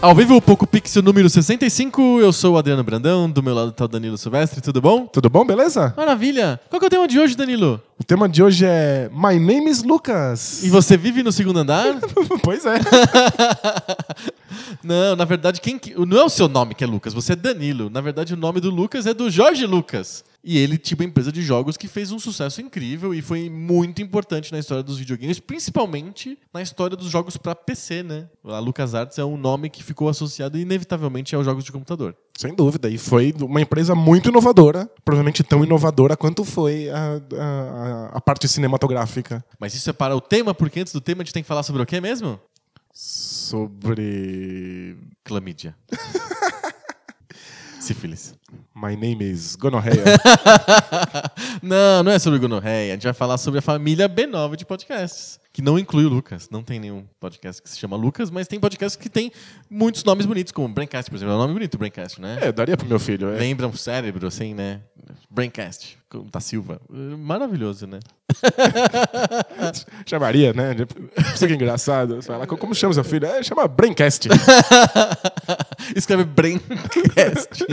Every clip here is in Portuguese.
Ao vivo, o Poco Pixel número 65, eu sou o Adriano Brandão, do meu lado está o Danilo Silvestre, tudo bom? Tudo bom, beleza? Maravilha! Qual que é o tema de hoje, Danilo? O tema de hoje é My Name is Lucas. E você vive no segundo andar? pois é. não, na verdade, quem que... não é o seu nome que é Lucas, você é Danilo. Na verdade, o nome do Lucas é do Jorge Lucas. E ele tinha uma empresa de jogos que fez um sucesso incrível e foi muito importante na história dos videogames, principalmente na história dos jogos para PC, né? A LucasArts é um nome que ficou associado inevitavelmente aos jogos de computador. Sem dúvida. E foi uma empresa muito inovadora, provavelmente tão inovadora quanto foi a, a, a parte cinematográfica. Mas isso é para o tema, porque antes do tema a gente tem que falar sobre o quê mesmo? Sobre. Clamídia. Sífilis. My name is Gonorreia. não, não é sobre gonorreia. A gente vai falar sobre a família B9 de podcasts. Que não inclui o Lucas. Não tem nenhum podcast que se chama Lucas, mas tem podcasts que tem muitos nomes bonitos, como Braincast, por exemplo. É um nome bonito, Braincast, né? É, daria pro meu filho. É. Lembra um cérebro, assim, né? Braincast, da Silva. Maravilhoso, né? Chamaria, né? Isso que é engraçado. Você fala, como chama seu filho? É, chama Braincast. Escreve Braincast.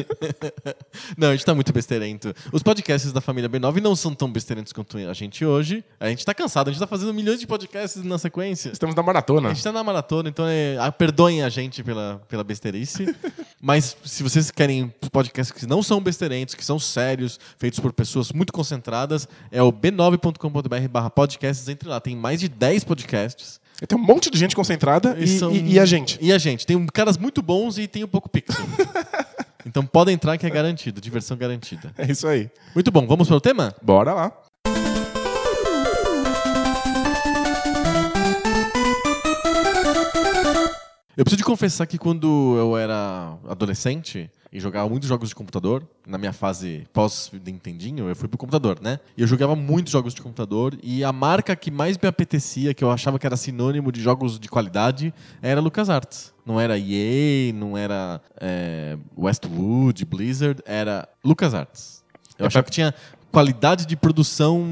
não, a gente tá muito besteirento. Os podcasts da família B9 não são tão besteirentos quanto a gente hoje. A gente tá cansado, a gente tá fazendo milhões de podcasts na sequência. Estamos na maratona. A gente tá na maratona, então é, ah, perdoem a gente pela, pela besteirice. Mas se vocês querem podcasts que não são besteirentos, que são sérios, feitos por pessoas muito concentradas, é o b9.com.br barra podcasts. Entre lá, tem mais de 10 podcasts. Tem um monte de gente concentrada e, são... e, e, a gente. E a gente. Tem caras muito bons e tem um pouco pixel. então pode entrar que é garantido, diversão garantida. É isso aí. Muito bom, vamos para o tema? Bora lá. Eu preciso de confessar que quando eu era adolescente e jogava muitos jogos de computador, na minha fase pós-Nintendinho, eu fui pro computador, né? E eu jogava muitos jogos de computador e a marca que mais me apetecia, que eu achava que era sinônimo de jogos de qualidade, era LucasArts. Não era EA, não era é, Westwood, Blizzard, era LucasArts. Eu é achava pra... que tinha qualidade de produção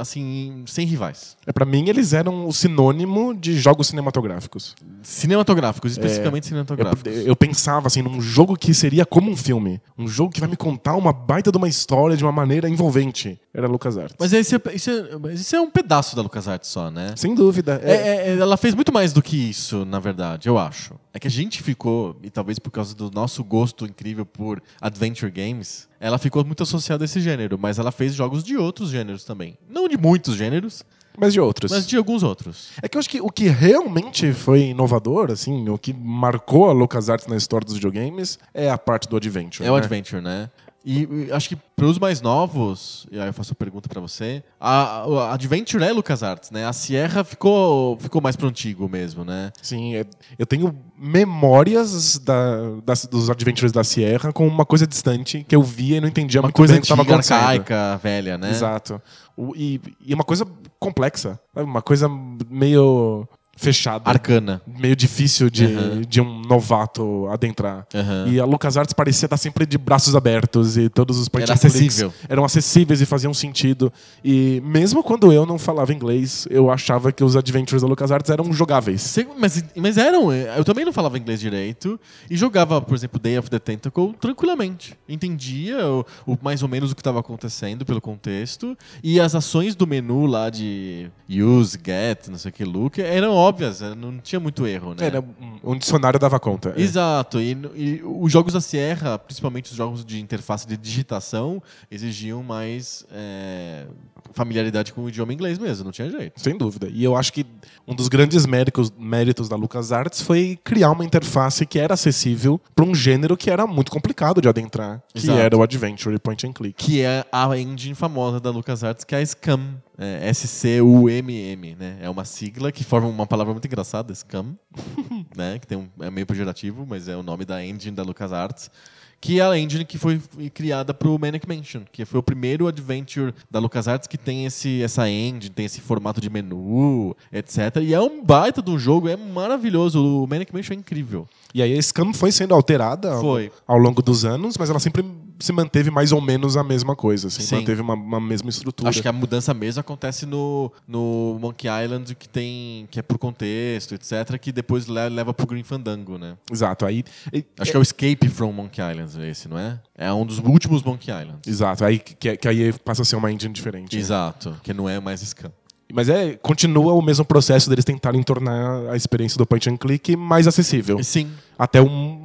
assim sem rivais. É para mim eles eram o sinônimo de jogos cinematográficos. Cinematográficos, especificamente é, cinematográficos. Eu, eu, pensava assim num jogo que seria como um filme, um jogo que vai me contar uma baita de uma história de uma maneira envolvente. Era LucasArts. Mas esse é, isso é, isso é um pedaço da LucasArts só, né? Sem dúvida. É. É, é, ela fez muito mais do que isso, na verdade, eu acho. É que a gente ficou, e talvez por causa do nosso gosto incrível por adventure games, ela ficou muito associada a esse gênero, mas ela fez jogos de outros gêneros também. Não de muitos gêneros, mas de outros. Mas de alguns outros. É que eu acho que o que realmente foi inovador, assim, o que marcou a LucasArts na história dos videogames é a parte do Adventure. É né? o Adventure, né? E, e acho que para os mais novos, e aí eu faço a pergunta para você, a, a Adventure é LucasArts, né? A Sierra ficou, ficou mais pro antigo mesmo, né? Sim, é, eu tenho memórias da, das, dos Adventures da Sierra com uma coisa distante que eu via e não entendia uma muito coisa bem o que estava acontecendo. arcaica, velha, né? Exato. O, e, e uma coisa complexa, uma coisa meio fechada. Arcana. Meio difícil de, uhum. de um novato adentrar. Uhum. E a LucasArts parecia estar sempre de braços abertos e todos os point Era acessível. eram acessíveis e faziam sentido. E mesmo quando eu não falava inglês, eu achava que os adventures da LucasArts eram jogáveis. Mas, mas eram. Eu também não falava inglês direito e jogava, por exemplo, Day of the Tentacle tranquilamente. Entendia o, o mais ou menos o que estava acontecendo pelo contexto e as ações do menu lá de use, get, não sei o que, look, eram óbvias óbvias, né? não tinha muito erro, né? Era um dicionário dava conta. É. Exato. E, e, os jogos da Sierra, principalmente os jogos de interface de digitação, exigiam mais é, familiaridade com o idioma inglês mesmo, não tinha jeito. Sem dúvida. E eu acho que um dos grandes méritos, méritos da LucasArts foi criar uma interface que era acessível para um gênero que era muito complicado de adentrar, que Exato. era o Adventure Point and Click. Que é a engine famosa da LucasArts, que é a SCUM. É, S-C-U-M-M, né? É uma sigla que forma uma palavra palavra muito engraçada, Scum, né? Que tem um, é meio pejorativo, mas é o nome da engine da LucasArts. Que é a engine que foi criada para o Manic Mansion, que foi o primeiro adventure da LucasArts que tem esse, essa engine, tem esse formato de menu, etc. E é um baita de um jogo, é maravilhoso. O Manic Mansion é incrível. E aí a Scam foi sendo alterada ao, Foi. ao longo dos anos, mas ela sempre se manteve mais ou menos a mesma coisa, assim, Sim. manteve uma, uma mesma estrutura. Acho que a mudança mesmo acontece no, no Monkey Island, que tem que é por contexto, etc., que depois le- leva pro Green Fandango, né? Exato, aí... e- Acho que é o Escape from Monkey Island esse, não é? É um dos últimos Monkey Islands. Exato, aí que, que aí passa a ser uma engine diferente. né? Exato, que não é mais Scam. Mas é, continua o mesmo processo deles tentarem tornar a experiência do point and click mais acessível. Sim, Até um,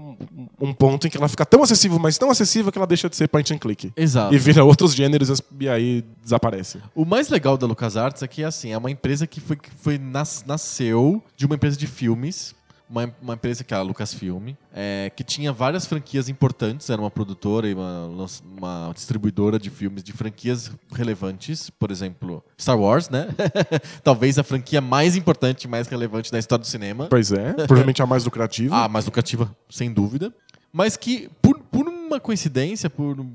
um ponto em que ela fica tão acessível, mas tão acessível que ela deixa de ser point and click. exato. E vira outros gêneros e aí desaparece. O mais legal da LucasArts é que assim, é uma empresa que foi, foi nas- nasceu de uma empresa de filmes, uma, uma empresa que é a Lucasfilm, é, que tinha várias franquias importantes, era uma produtora e uma, uma distribuidora de filmes de franquias relevantes, por exemplo, Star Wars, né? Talvez a franquia mais importante e mais relevante da história do cinema. Pois é, provavelmente a mais lucrativa. A mais lucrativa, sem dúvida. Mas que, por, por uma coincidência, por,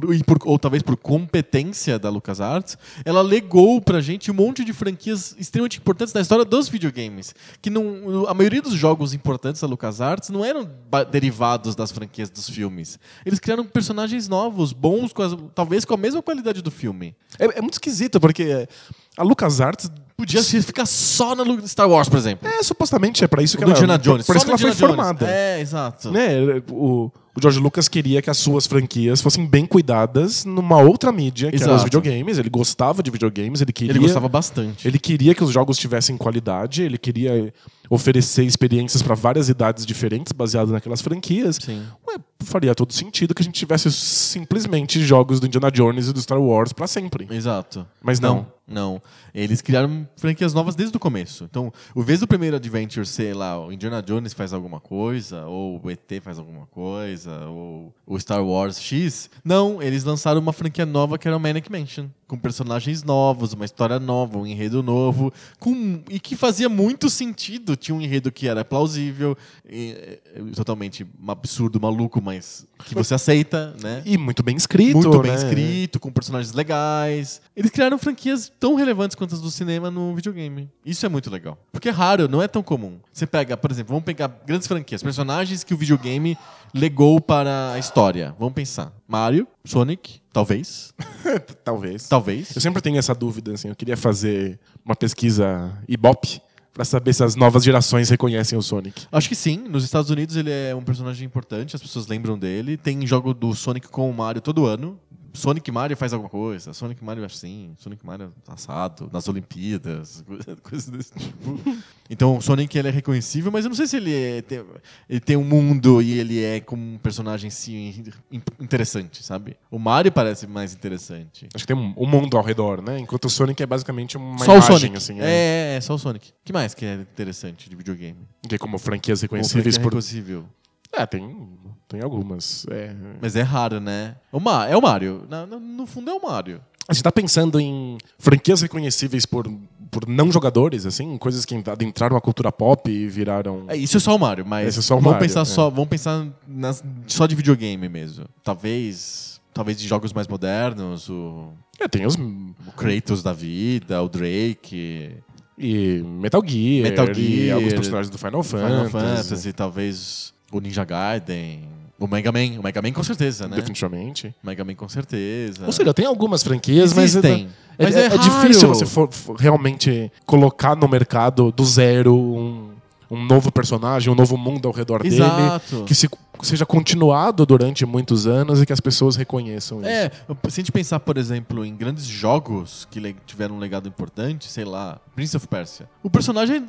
por- e por- ou talvez por competência da LucasArts, ela legou pra gente um monte de franquias extremamente importantes da história dos videogames. Que não, a maioria dos jogos importantes da LucasArts não eram derivados das franquias dos filmes. Eles criaram personagens novos, bons, com as- talvez com a mesma qualidade do filme. É, é muito esquisito, porque a LucasArts Podia ficar só na Star Wars, por exemplo. é supostamente é para isso que ela, Jones. por só isso que ela foi Jones. formada. É, exato. Né? O, o George Lucas queria que as suas franquias fossem bem cuidadas numa outra mídia, que eram os Exato. videogames. Ele gostava de videogames, ele queria. Ele gostava bastante. Ele queria que os jogos tivessem qualidade, ele queria oferecer experiências para várias idades diferentes, baseado naquelas franquias. Ué, faria todo sentido que a gente tivesse simplesmente jogos do Indiana Jones e do Star Wars para sempre. Exato. Mas não. Não. Eles criaram franquias novas desde o começo. Então, o vez do primeiro Adventure ser lá, o Indiana Jones faz alguma coisa, ou o ET faz alguma coisa, ou o Star Wars X, não, eles lançaram uma franquia nova que era o Manic Mansion. Com personagens novos, uma história nova, um enredo novo, com, e que fazia muito sentido. Tinha um enredo que era plausível, e, é, totalmente absurdo, maluco, mas que você aceita, né? E muito bem escrito. muito bem né? escrito, com personagens legais. Eles criaram franquias tão relevantes quanto as do cinema no videogame. Isso é muito legal. Porque é raro, não é tão comum. Você pega, por exemplo, vamos pegar grandes franquias, personagens que o videogame legou para a história. Vamos pensar. Mario, Sonic, talvez. Talvez. Talvez. Eu sempre tenho essa dúvida, assim. Eu queria fazer uma pesquisa Ibope para saber se as novas gerações reconhecem o Sonic. Acho que sim. Nos Estados Unidos ele é um personagem importante, as pessoas lembram dele. Tem jogo do Sonic com o Mario todo ano. Sonic Mario faz alguma coisa, Sonic Mario assim, Sonic Mario assado, nas Olimpíadas, coisas desse tipo. Então o Sonic ele é reconhecível, mas eu não sei se ele, é, tem, ele tem um mundo e ele é como um personagem sim, in- interessante, sabe? O Mario parece mais interessante. Acho que tem um, um mundo ao redor, né? Enquanto o Sonic é basicamente uma só o imagem, Sonic. assim. é, é, é, só o Sonic. O que mais que é interessante de videogame? Que é como franquias Como reconhecíveis franquia por... reconhecível. É, tem, tem algumas. É. Mas é raro, né? O Ma é o Mario. Na- na- no fundo é o Mario. A gente tá pensando em franquias reconhecíveis por, por não jogadores, assim, coisas que adentraram a cultura pop e viraram. É, isso é só o Mario, mas é só o vamos Mario, pensar é. só, vamos pensar nas- só de videogame mesmo. Talvez, talvez de jogos mais modernos, o, É, tem os. o Kratos da vida, o Drake, E Metal Gear, Metal Gear, alguns personagens do Final Fantasy. Final Fantasy, talvez o Ninja Gaiden, o Mega Man, o Mega Man com certeza, né? Definitivamente. Mega Man com certeza. Ou seja, tem algumas franquias, Existem, mas, mas é, é é difícil você for, for realmente colocar no mercado do zero um, um novo personagem, um novo mundo ao redor dele. Exato. Que se, seja continuado durante muitos anos e que as pessoas reconheçam isso. É, se a gente pensar, por exemplo, em grandes jogos que tiveram um legado importante, sei lá, Prince of Persia. O personagem é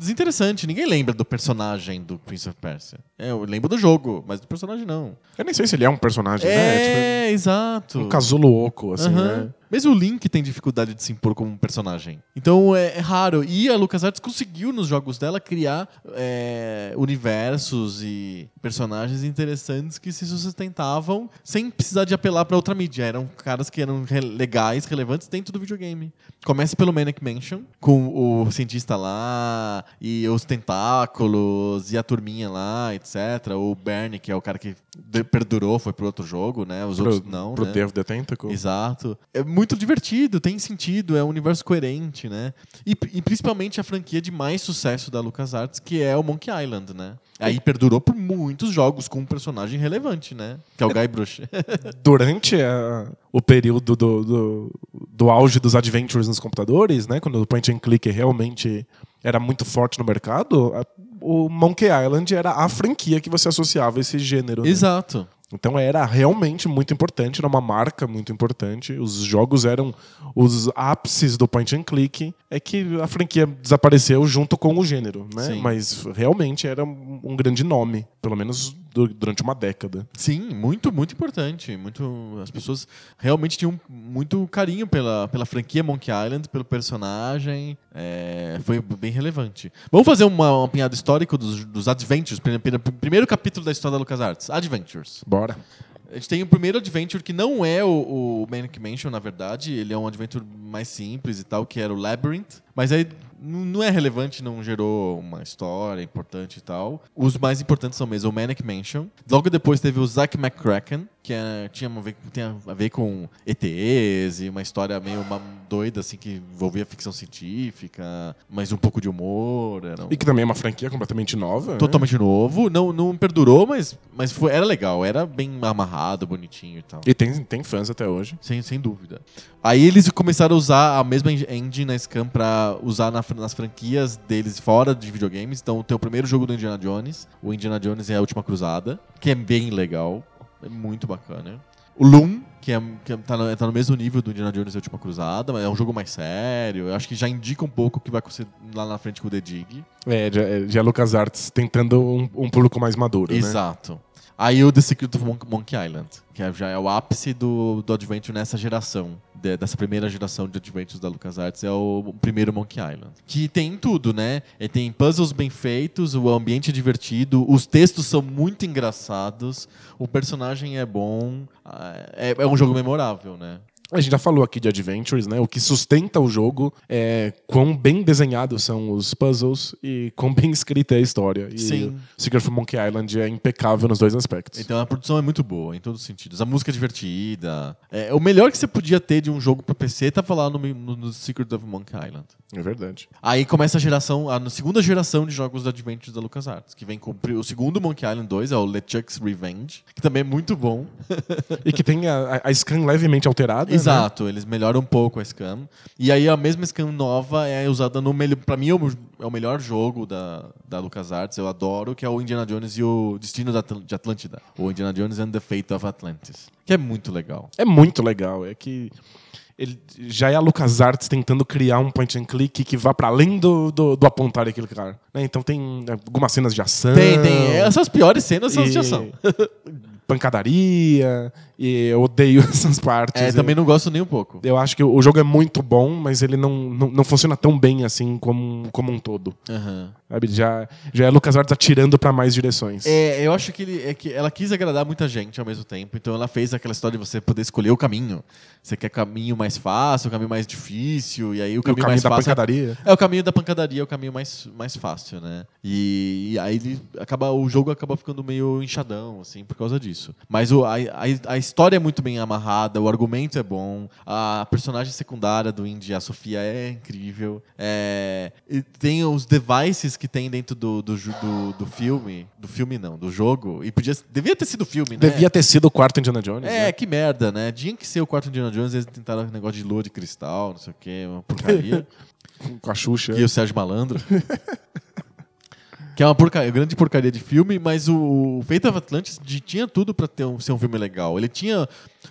desinteressante, ninguém lembra do personagem do Prince of Persia. É, eu lembro do jogo, mas do personagem não. Eu nem sei se ele é um personagem, né? É, exato. Tipo, um casulo oco, assim, né? Mesmo o Link tem dificuldade de se impor como um personagem. Então é, é raro. E a LucasArts conseguiu nos jogos dela criar é, universos e personagens interessantes que se sustentavam sem precisar de apelar para outra mídia. Eram caras que eram re legais, relevantes dentro do videogame. Começa pelo Manic Mansion, com o cientista lá, e os tentáculos, e a turminha lá, etc. O Bernie, que é o cara que perdurou, foi pro outro jogo, né? Os pro, outros não, pro né? Of the Tentacle. Exato. É muito divertido, tem sentido, é um universo coerente, né? E, e principalmente a franquia de mais sucesso da LucasArts, que é o Monkey Island, né? Aí perdurou por muitos jogos com um personagem relevante, né? Que é o Guy Brush. Durante a- o período do, do, do auge dos adventures nos computadores, né, quando o point and click realmente era muito forte no mercado, a- o Monkey Island era a franquia que você associava a esse gênero. né? Exato. Então era realmente muito importante, era uma marca muito importante. Os jogos eram os ápices do point and click. É que a franquia desapareceu junto com o gênero, né? Sim. Mas realmente era um grande nome, pelo menos durante uma década. Sim, muito, muito importante. Muito, as pessoas realmente tinham muito carinho pela, pela franquia Monkey Island, pelo personagem. É, foi bem relevante. Vamos fazer uma, um apanhado histórico dos, dos Adventures. prim- prim- Primeiro capítulo da história da LucasArts. Adventures. Bora. A gente tem o primeiro Adventure que não é o, o Manic Mansion, na verdade. Ele é um Adventure mais simples e tal, que era o Labyrinth. Mas aí não é relevante, não gerou uma história importante e tal. Os mais importantes são mesmo o Manic Mansion. Logo depois teve o Zack McCracken, que é- tinha, a ver, tinha a ver com ETs e uma história meio uma doida, assim, que envolvia ficção científica, mas um pouco de humor. Um- E que também é uma franquia completamente nova. né? Totalmente novo. Não, não perdurou, mas, mas foi, era legal. Era bem amarrado, bonitinho e tal. E tem, tem fãs até hoje. Sem, sem dúvida. Aí eles começaram a usar a mesma en- engine na Scam pra usar na nas franquias deles fora de videogames. Então tem o primeiro jogo do Indiana Jones. O Indiana Jones é a Última Cruzada, que é bem legal. É muito bacana. O Loom, que, é, que tá, no, tá no mesmo nível do Indiana Jones e a Última Cruzada, mas é um jogo mais sério. Eu acho que já indica um pouco o que vai acontecer lá na frente com o The Dig. É, já, é, já LucasArts tentando um, um público mais maduro, né? Exato. Aí o The Secret of Mon- Monkey Island, que é- já é o ápice do, do Adventure nessa geração, de- dessa primeira geração de Adventures da LucasArts, é o, o primeiro Monkey Island. Que tem tudo, né? Ele tem puzzles bem feitos, o ambiente é divertido, os textos são muito engraçados, o personagem é bom, é, é um jogo memorável, né? A gente já falou aqui de Adventures, né? O que sustenta o jogo é quão bem desenhados são os puzzles e quão bem escrita é a história. E Sim. Secret of Monkey Island é impecável nos dois aspectos. Então a produção é muito boa, em todos os sentidos. A música é divertida. É, o melhor que você podia ter de um jogo pra PC tava lá no, no, no Secret of Monkey Island. É verdade. Aí começa a geração, a segunda geração de jogos da Adventures da LucasArts, que vem com o segundo Monkey Island 2, é o LeChuck's Revenge, que também é muito bom. E que tem a, a- a scan levemente alterada. né? Exato, eles melhoram um pouco a Scam. E aí a mesma Scam nova é usada no melhor. Pra mim é o, é o melhor jogo da, da LucasArts, eu adoro, que é o Indiana Jones e o Destino de Atlântida. O Indiana Jones and the Fate of Atlantis. Que é muito legal. É muito legal. É que ele já é a LucasArts tentando criar um point and click que vá para além do, do, do apontar e clicar. Né? Então tem algumas cenas de ação. Tem, tem. Essas piores cenas são as de e ação. Pancadaria. E eu odeio essas partes. É, Eu- também não gosto nem um pouco. Eu acho que o jogo é muito bom, mas ele não, não, não funciona tão bem assim como, como um todo. Aham. Sabe? Já, já é LucasArts atirando para mais direções. É, eu acho que, ele, é que ela quis agradar muita gente ao mesmo tempo, então ela fez aquela história de você poder escolher o caminho. Você quer caminho mais fácil, o caminho mais difícil, e aí o E o caminho, caminho mais da fácil. pancadaria. É o caminho da pancadaria, é o caminho mais, mais fácil, né? E, e aí ele acaba, o jogo acaba ficando meio inchadão, assim, por causa disso. Mas o, a, a, a história é muito bem amarrada, o argumento é bom, a personagem secundária do Indy, a Sofia, é incrível. É, tem os devices que tem dentro do, do, do, do filme. Do filme não, do jogo. E podia. Devia ter sido filme, né? Devia ter sido o quarto Indiana Jones. É, né? que merda, né? Tinha que ser o quarto Indiana Jones, eles tentaram um negócio de lua de cristal, não sei o quê, uma porcaria. Com a Xuxa. e o Sérgio Malandro. que é uma porcaria, grande porcaria de filme, mas o, o Fate of Atlantis tinha tudo pra ter um, ser um filme legal. Ele tinha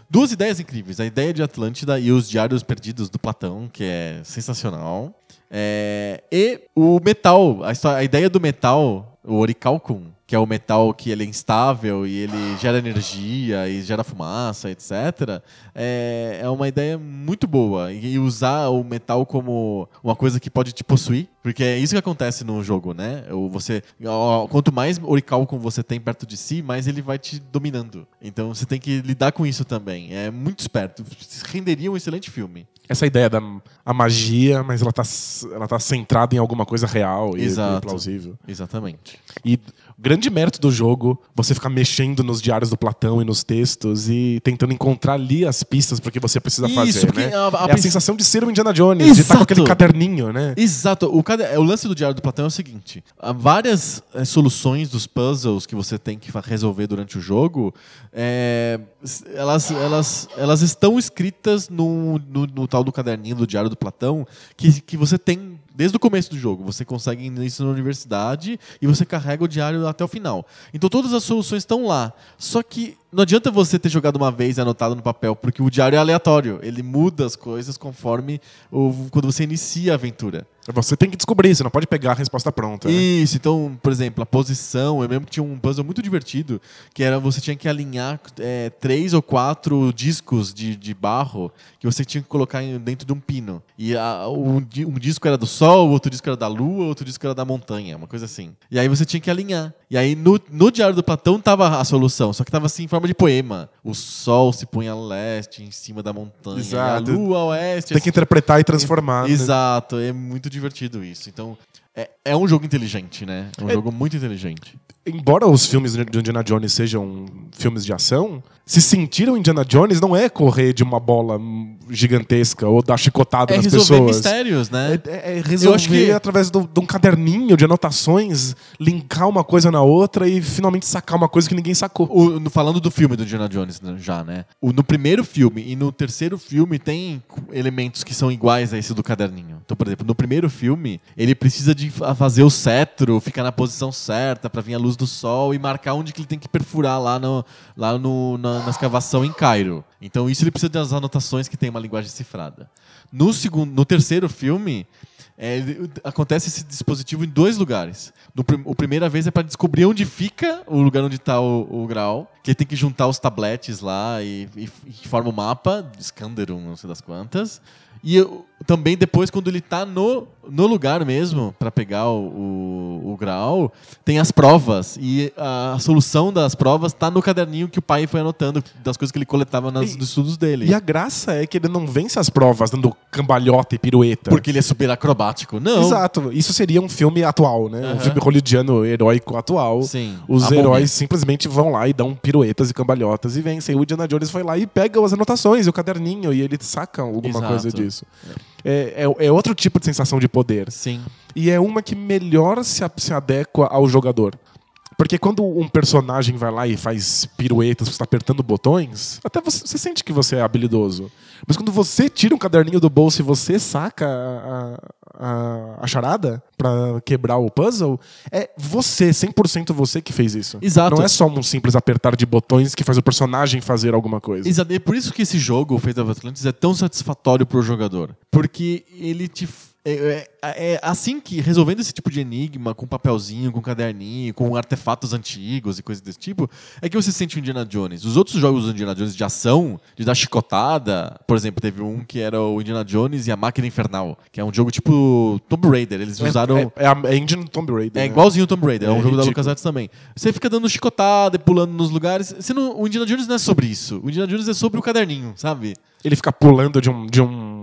duas ideias incríveis. A ideia de Atlântida e os Diários Perdidos do Platão, que é sensacional. É, e o metal, a, história- a ideia do metal, o oricalcum, que é o metal que ele é instável e ele gera energia e gera fumaça, etc. É, é uma ideia muito boa. E, e usar o metal como uma coisa que pode te possuir, porque é isso que acontece no jogo, né? Você, ó, quanto mais oricalcum você tem perto de si, mais ele vai te dominando. Então você tem que lidar com isso também. É muito esperto. Renderia um excelente filme. Essa ideia da a magia, mas ela tá, ela tá centrada em alguma coisa real e, Exato. e plausível. Exatamente. E grande mérito do jogo, você ficar mexendo nos diários do Platão e nos textos e tentando encontrar ali as pistas para que você precisa Isso, fazer, né? a- a é a pens- sensação de ser o Indiana Jones, de estar com Exato. aquele caderninho, né? Exato. O, cade- o lance do Diário do Platão é o seguinte: há várias eh, soluções dos puzzles que você tem que resolver durante o jogo, s- elas, elas, elas estão escritas no, no, no tal do caderninho do Diário do Platão, que, que você tem desde o começo do jogo. Você consegue isso na universidade e você carrega o diário até o final. Então todas as soluções estão lá. Só que não adianta você ter jogado uma vez e anotado no papel, porque o diário é aleatório. Ele muda as coisas conforme o, quando você inicia a aventura. Você tem que descobrir, você não pode pegar a resposta pronta. né? Isso, então, por exemplo, a posição, eu lembro que tinha um puzzle muito divertido, que era você tinha que alinhar é, três ou quatro discos de, de barro que você tinha que colocar dentro de um pino. E a- um, um disco era do sol, outro disco era da lua, outro disco era da montanha, uma coisa assim. E aí você tinha que alinhar. E aí no, no Diário do Platão tava a solução, só que tava assim em forma de poema. O sol se põe a leste, em cima da montanha, Exato. a lua a oeste. Tem que interpretar e transformar. né? Exato, é muito divertido isso. Então, é, é um jogo inteligente, né? É um É- jogo muito inteligente. Embora os filmes de Indiana Jones sejam filmes de ação, se sentir o Indiana Jones não é correr de uma bola gigantesca ou dar chicotada É nas resolver pessoas. mistérios, né? É, é- é resolver acho que- através do- de um caderninho de anotações, linkar uma coisa na outra e finalmente sacar uma coisa que ninguém sacou. O- falando do filme do Indiana Jones né, já, né? O- no primeiro filme e no terceiro filme tem elementos que são iguais a esse do caderninho. Então, por exemplo, no primeiro filme, ele precisa de fa- fazer o cetro, ficar na posição certa pra vir a luz do sol e marcar onde que ele tem que perfurar lá, no, lá no, na, na escavação em Cairo. Então, isso ele precisa das anotações que tem uma linguagem cifrada. No, segundo, no terceiro filme, é, acontece esse dispositivo em dois lugares. No o primeira vez é para descobrir onde fica o lugar onde está o, o grau, que ele tem que juntar os tabletes lá e, e, e forma o mapa, Scanderum, não sei das quantas. E eu- também depois, quando ele tá no, no lugar mesmo, para pegar o, o, o grau, tem as provas. E a, solução das provas tá no caderninho que o pai foi anotando, das coisas que ele coletava nas, E- nos estudos dele. E a graça é que ele não vence as provas dando cambalhota e pirueta. Porque ele é super acrobático. Não. Exato. Isso seria um filme atual, né? Um Aham. filme hollywoodiano heróico atual. Sim. Os heróis simplesmente vão lá e dão piruetas e cambalhotas e vencem. O Indiana Jones foi lá e pega as anotações e o caderninho e ele saca alguma Exato. coisa disso. É, é, é outro tipo de sensação de poder. Sim. E é uma que melhor se, se adequa ao jogador. Porque quando um personagem vai lá e faz piruetas, você está apertando botões, até você, você sente que você é habilidoso. Mas quando você tira um caderninho do bolso e você saca a, a, a charada pra quebrar o puzzle, é você, 100% você que fez isso. Exato. Não é só um simples apertar de botões que faz o personagem fazer alguma coisa. Exato. É por isso que esse jogo, o Fate of Atlantis, é tão satisfatório pro jogador. Porque ele te. É, é- é assim que, resolvendo esse tipo de enigma, com papelzinho, com caderninho, com artefatos antigos e coisas desse tipo, é que você sente o Indiana Jones. Os outros jogos do Indiana Jones de ação, de dar chicotada, por exemplo, teve um que era o Indiana Jones e a Máquina Infernal, que é um jogo tipo Tomb Raider. Eles usaram. É, é, a é engine do Tomb Raider. É né? igualzinho o Tomb Raider, é, É um jogo da ridículo. LucasArts também. Você fica dando chicotada e pulando nos lugares. Você não- o Indiana Jones não é sobre isso. O Indiana Jones é sobre o caderninho, sabe? Ele fica pulando de um, de um,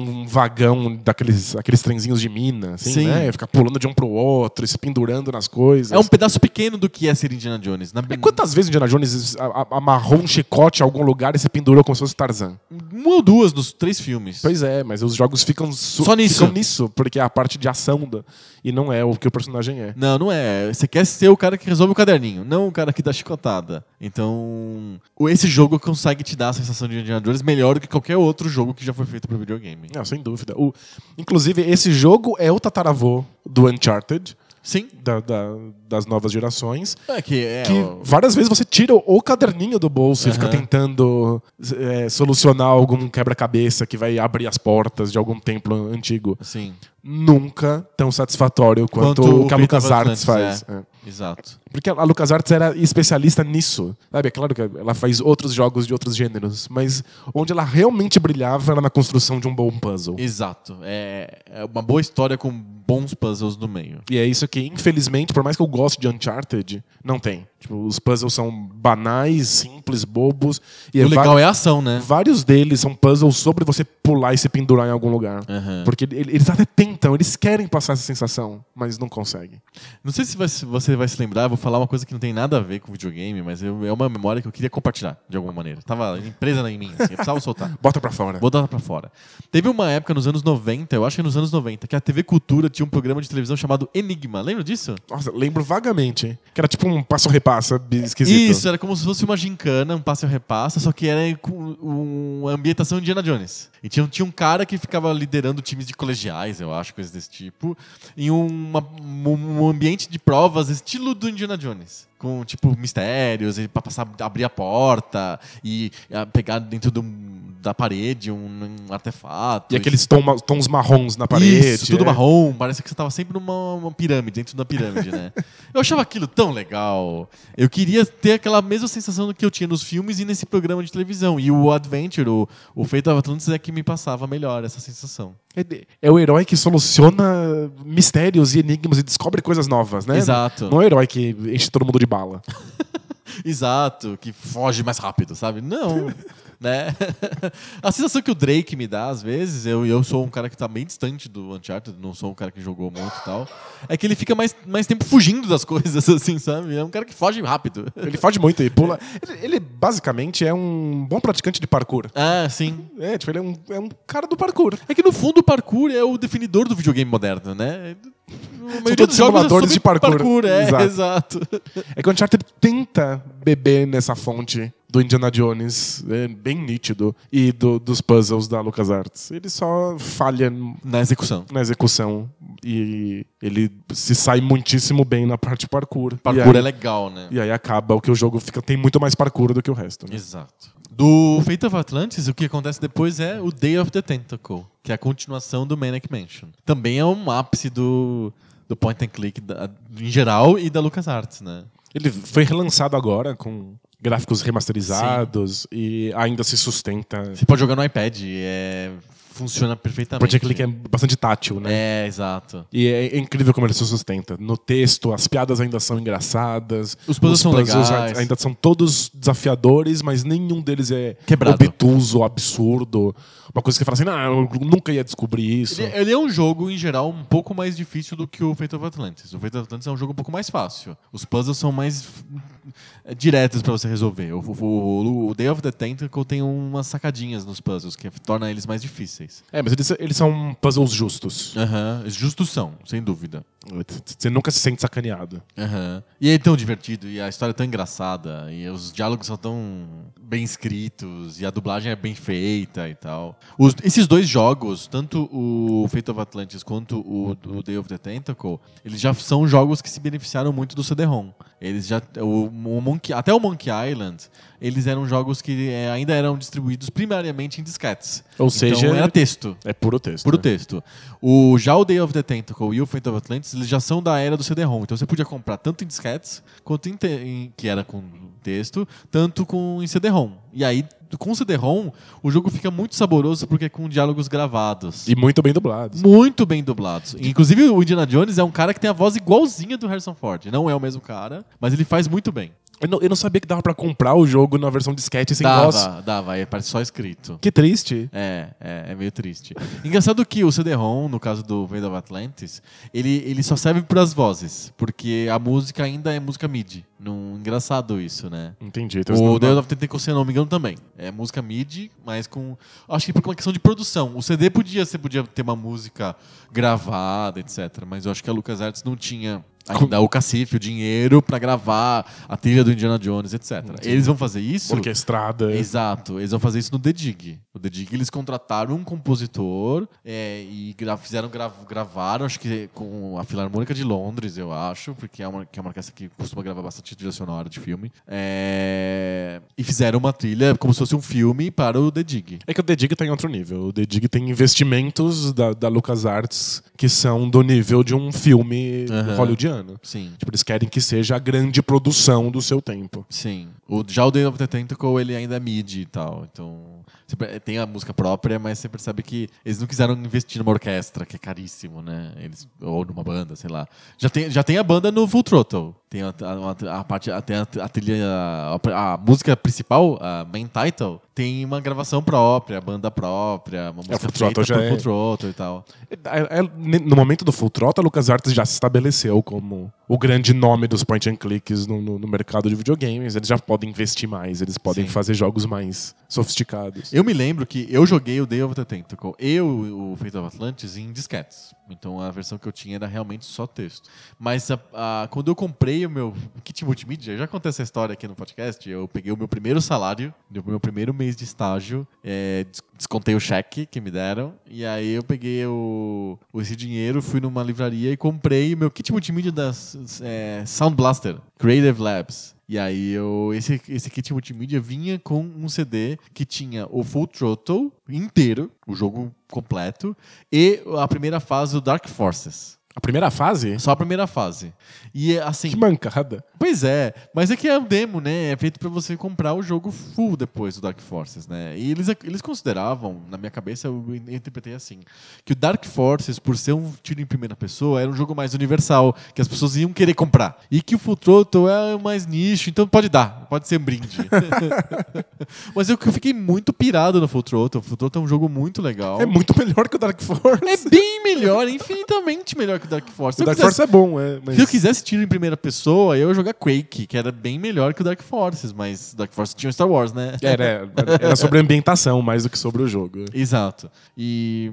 um vagão daqueles aqueles trenzinhos de mina, assim, Sim. né? Fica pulando de um pro outro, se pendurando nas coisas. É um pedaço pequeno do que é ser Indiana Jones. Na, É quantas vezes Indiana Jones a- a- amarrou um chicote em algum lugar e se pendurou como se fosse Tarzan? Uma ou duas nos três filmes. Pois é, mas os jogos ficam Só nisso. ficam nisso, porque é a parte de ação da, e não é o que o personagem é. Não, não é. Você quer ser o cara que resolve o caderninho, não o cara que dá chicotada. Então, esse jogo consegue te dar a sensação de Indiana Jones melhor do que qualquer outro jogo que já foi feito para videogame. Não, sem dúvida. O, inclusive, esse jogo é o tataravô do Uncharted. Sim. da- da- das novas gerações. É que é. que o- várias vezes você tira o, caderninho do bolso e fica tentando é, solucionar algum quebra-cabeça que vai abrir as portas de algum templo antigo. Sim. Nunca tão satisfatório quanto, Quanto o que a LucasArts faz. É. Exato. Porque a LucasArts era especialista nisso. Sabe? É claro que ela faz outros jogos de outros gêneros, mas onde ela realmente brilhava era na construção de um bom puzzle. Exato. É, é uma boa história com bons puzzles no meio. E é isso que, infelizmente, por mais que eu goste de Uncharted, não tem. Tipo, os puzzles são banais, simples, bobos. E o é legal é a ação, né? Vários deles são puzzles sobre você pular e se pendurar em algum lugar. Aham. Porque ele- eles até tentam, eles querem passar essa sensação, mas não conseguem. Não sei se você vai se lembrar, vou falar uma coisa que não tem nada a ver com videogame, mas eu- é uma memória que eu queria compartilhar de alguma maneira. Tava presa em mim, assim, eu precisava soltar. Bota pra fora. Vou dar pra fora. Teve uma época nos anos 90, eu acho que nos anos 90, que a TV Cultura tinha um programa de televisão chamado Enigma. Lembra disso? Nossa, lembro vagamente. Que era tipo um passo-repassa esquisito. Isso, era como se fosse uma gincana, um passe e repassa, só que era com uma ambientação Indiana Jones. E tinha, tinha um cara que ficava liderando times de colegiais, eu acho, coisas desse tipo, em uma- um, um ambiente de provas estilo do Indiana Jones. Com, tipo, mistérios, pra passar, abrir a porta e ah, pegar dentro do- da parede um, um artefato. E aqueles tom- tons marrons na parede. Isso, tudo é. marrom, parece que você tava sempre numa uma pirâmide, dentro da pirâmide, né? eu achava aquilo tão legal. Eu queria ter aquela mesma sensação que eu tinha nos filmes e nesse programa de televisão. E o Adventure, o, o Fate of Atlantis, é que me passava melhor essa sensação. É, é o herói que soluciona mistérios e enigmas e descobre coisas novas, né? Exato. Não é o herói que enche todo mundo de bala. Exato, que foge mais rápido, sabe? Não. né? A sensação que o Drake me dá, às vezes, eu, eu sou um cara que tá bem distante do Uncharted, não sou um cara que jogou muito e tal, é que ele fica mais, mais tempo fugindo das coisas, assim, sabe? É um cara que foge rápido. Ele foge muito e pula. Ele, ele, basicamente é um bom praticante de parkour. Ah, sim. É, tipo, ele é um, é um cara do parkour. É que no fundo o parkour é o definidor do videogame moderno, né? Maioria todos é simuladores de parkour. é, Exato. exato. É que o Uncharted tenta beber nessa fonte do Indiana Jones, é bem nítido, e do- dos puzzles da LucasArts. Ele só falha Na execução. na execução e ele se sai muitíssimo bem na parte parkour. Parkour aí, é legal, né? E aí acaba o que o jogo fica tem muito mais parkour do que o resto. né? Exato. Do Fate of Atlantis, o que acontece depois é o Day of the Tentacle, que é a continuação do Manic Mansion. Também é um ápice do, do point and click da- em geral e da LucasArts, né? Ele foi relançado agora com gráficos remasterizados e ainda se sustenta. Você pode jogar no iPad, é, funciona perfeitamente. And click é bastante tátil, né? É, exato. E é incrível como ele se sustenta. No texto, as piadas ainda são engraçadas. Os puzzles são legais. ainda são todos desafiadores, mas nenhum deles é Quebrado. obtuso, absurdo. Uma coisa que você fala assim, não, eu nunca ia descobrir isso. Ele, ele é um jogo, em geral, um pouco mais difícil do que o Fate of Atlantis. O Fate of Atlantis é um jogo um pouco mais fácil. Os puzzles são mais é, diretos pra você resolver. O, o- o Day of the Tentacle tem umas sacadinhas nos puzzles que torna eles mais difíceis. É, mas eles, eles são puzzles justos. Aham, justos são, sem dúvida. Você nunca se sente sacaneado. Aham. E é tão divertido, e a história é tão engraçada, e os diálogos são tão bem escritos, e a dublagem é bem feita e tal. Os- esses dois jogos, tanto o Fate of Atlantis quanto o, o Day of the Tentacle, eles já são jogos que se beneficiaram muito do CD-ROM. Eles já, o, o Monkey, até o Monkey Island, eles eram jogos que eh, ainda eram distribuídos primariamente em disquetes. Ou seja, então, era texto. É puro texto. Puro né? texto. O, já o Day of the Tentacle e o Fate of Atlantis, eles já são da era do CD-ROM. Então você podia comprar tanto em disquetes, quanto em, te- em- que era com texto, tanto com em CD-ROM. E aí, com CD-ROM, o jogo fica muito saboroso porque é com diálogos gravados. E muito bem dublados. Muito bem dublados. Inclusive, o Indiana Jones é um cara que tem a voz igualzinha do Harrison Ford. Não é o mesmo cara, mas ele faz muito bem. Eu não, eu não sabia que dava pra comprar o jogo na versão disquete sem voz. Dava, dava, parece só escrito. Que triste. É, é, é meio triste. Engraçado que o CD-ROM, no caso do Fate of Atlantis, ele, ele só serve para as vozes, porque a música ainda é música MIDI. Num, engraçado isso, né? Entendi. Então, O Day of Tentacle, se eu não me engano, também. É música MIDI, mas com... Acho que por uma questão de produção. O CD podia, você podia ter uma música gravada, etc. Mas eu acho que a LucasArts não tinha ainda o cacife, o dinheiro pra gravar a trilha do Indiana Jones, etc. Eles vão fazer isso. Orquestrada. Exato, eles vão fazer isso no The Dig. O The Dig eles contrataram um compositor é, e gra- fizeram gra- gravaram, acho que com a Filarmônica de Londres, eu acho, porque é uma, que é uma orquestra que costuma gravar bastante trilha sonora de filme. É, e fizeram uma trilha como se fosse um filme para o The Dig. É que o The Dig tá em outro nível. O The Dig tem investimentos da, da LucasArts que são do nível de um filme Aham. hollywoodiano. Sim. Tipo, eles querem que seja a grande produção do seu tempo. Sim. O, já o Day of the Tentacle, ele ainda é mid e tal. Então, tem a música própria, mas você percebe que eles não quiseram investir numa orquestra, que é caríssimo, né? Eles, ou numa banda, sei lá. Já tem, já tem a banda no Full Throttle. Tem a, a, a parte, a, tem a, a trilha, a, a música principal, a main title, tem uma gravação própria, banda própria, uma música Full Throttle já é- Full Throttle e tal. É- é- no momento do Full Throttle, a LucasArts já se estabeleceu como o grande nome dos point and clicks no, no- no mercado de videogames. Eles já podem investir mais, eles podem Sim. fazer jogos mais sofisticados. Eu me lembro que eu joguei o Day of the Tentacle e o, Fate of Atlantis em disquetes. Então a versão que eu tinha era realmente só texto. Mas a- a- quando eu comprei o meu kit multimídia, eu já contei essa história aqui no podcast. Eu peguei o meu primeiro salário, do meu primeiro mês de estágio, é, des- descontei o cheque que me deram, e aí eu peguei o- esse dinheiro, fui numa livraria e comprei o meu kit multimídia da é, Sound Blaster, Creative Labs. E aí eu, esse, esse kit multimídia vinha com um CD que tinha o Full Throttle inteiro, o jogo completo, e a primeira fase do Dark Forces. A primeira fase? Só a primeira fase. E é assim, Que mancada. Pois é, mas é que é um demo, né? É feito pra você comprar o jogo full depois do Dark Forces, né? E eles, eles consideravam, na minha cabeça, eu interpretei assim, que o Dark Forces, por ser um tiro em primeira pessoa, era um jogo mais universal, que as pessoas iam querer comprar. E que o Full Throttle é mais nicho, então pode dar, pode ser um brinde. mas eu, fiquei muito pirado no Full Throttle. O Full Throttle é um jogo muito legal. É muito melhor que o Dark Force. É bem melhor, infinitamente melhor que o Dark Force. Se o Dark quisesse- Force é bom, é. Mas... se eu quisesse tiro em primeira pessoa, eu ia jogar Quake, que era bem melhor que o Dark Forces, mas Dark Forces tinha o Star Wars, né? Era, era- era sobre a ambientação mais do que sobre o jogo. Exato. E,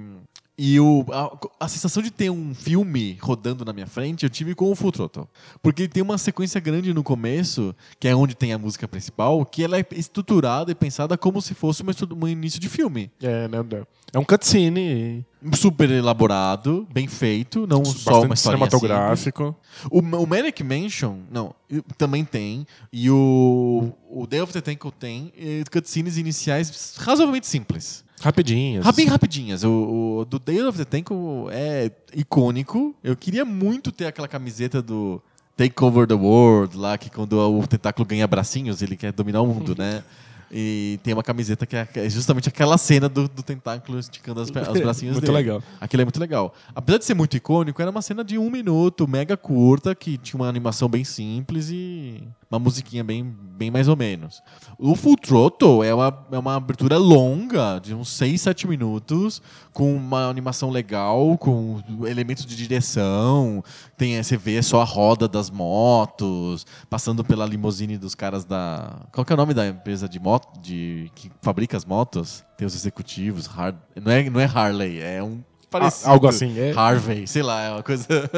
e o, a, a sensação de ter um filme rodando na minha frente, eu tive com o Full Throttle. Porque tem uma sequência grande no começo, que é onde tem a música principal, que ela é estruturada e pensada como se fosse um início de filme. É, né? É um cutscene Super elaborado, bem feito, não só uma bastante cinematográfico. O, o Manic Mansion, não, também tem. E o, o Day of the Tentacle tem e cutscenes iniciais razoavelmente simples. Rapidinhas. Ra- Bem rapidinhas. O, o do Day of the Tentacle é icônico. Eu queria muito ter aquela camiseta do Take Over the World, lá que quando o tentáculo ganha bracinhos, ele quer dominar o mundo, né? E tem uma camiseta que é é justamente aquela cena do, do tentáculo esticando as, os bracinhos Muito dele. legal. Aquilo é muito legal. Apesar de ser muito icônico, era uma cena de um minuto, mega curta, que tinha uma animação bem simples e uma musiquinha bem, bem mais ou menos. O Full Throttle é uma, é uma abertura longa, de uns 6, 7 minutos, com uma animação legal, com elementos de direção. Tem, você vê só a roda das motos, passando pela limusine dos caras da. Qual que é o nome da empresa de moto de, que fabrica as motos? Tem os executivos, Har- não, é, não é Harley, é um. Parecido. algo assim, é. Harvey, sei lá, é uma coisa.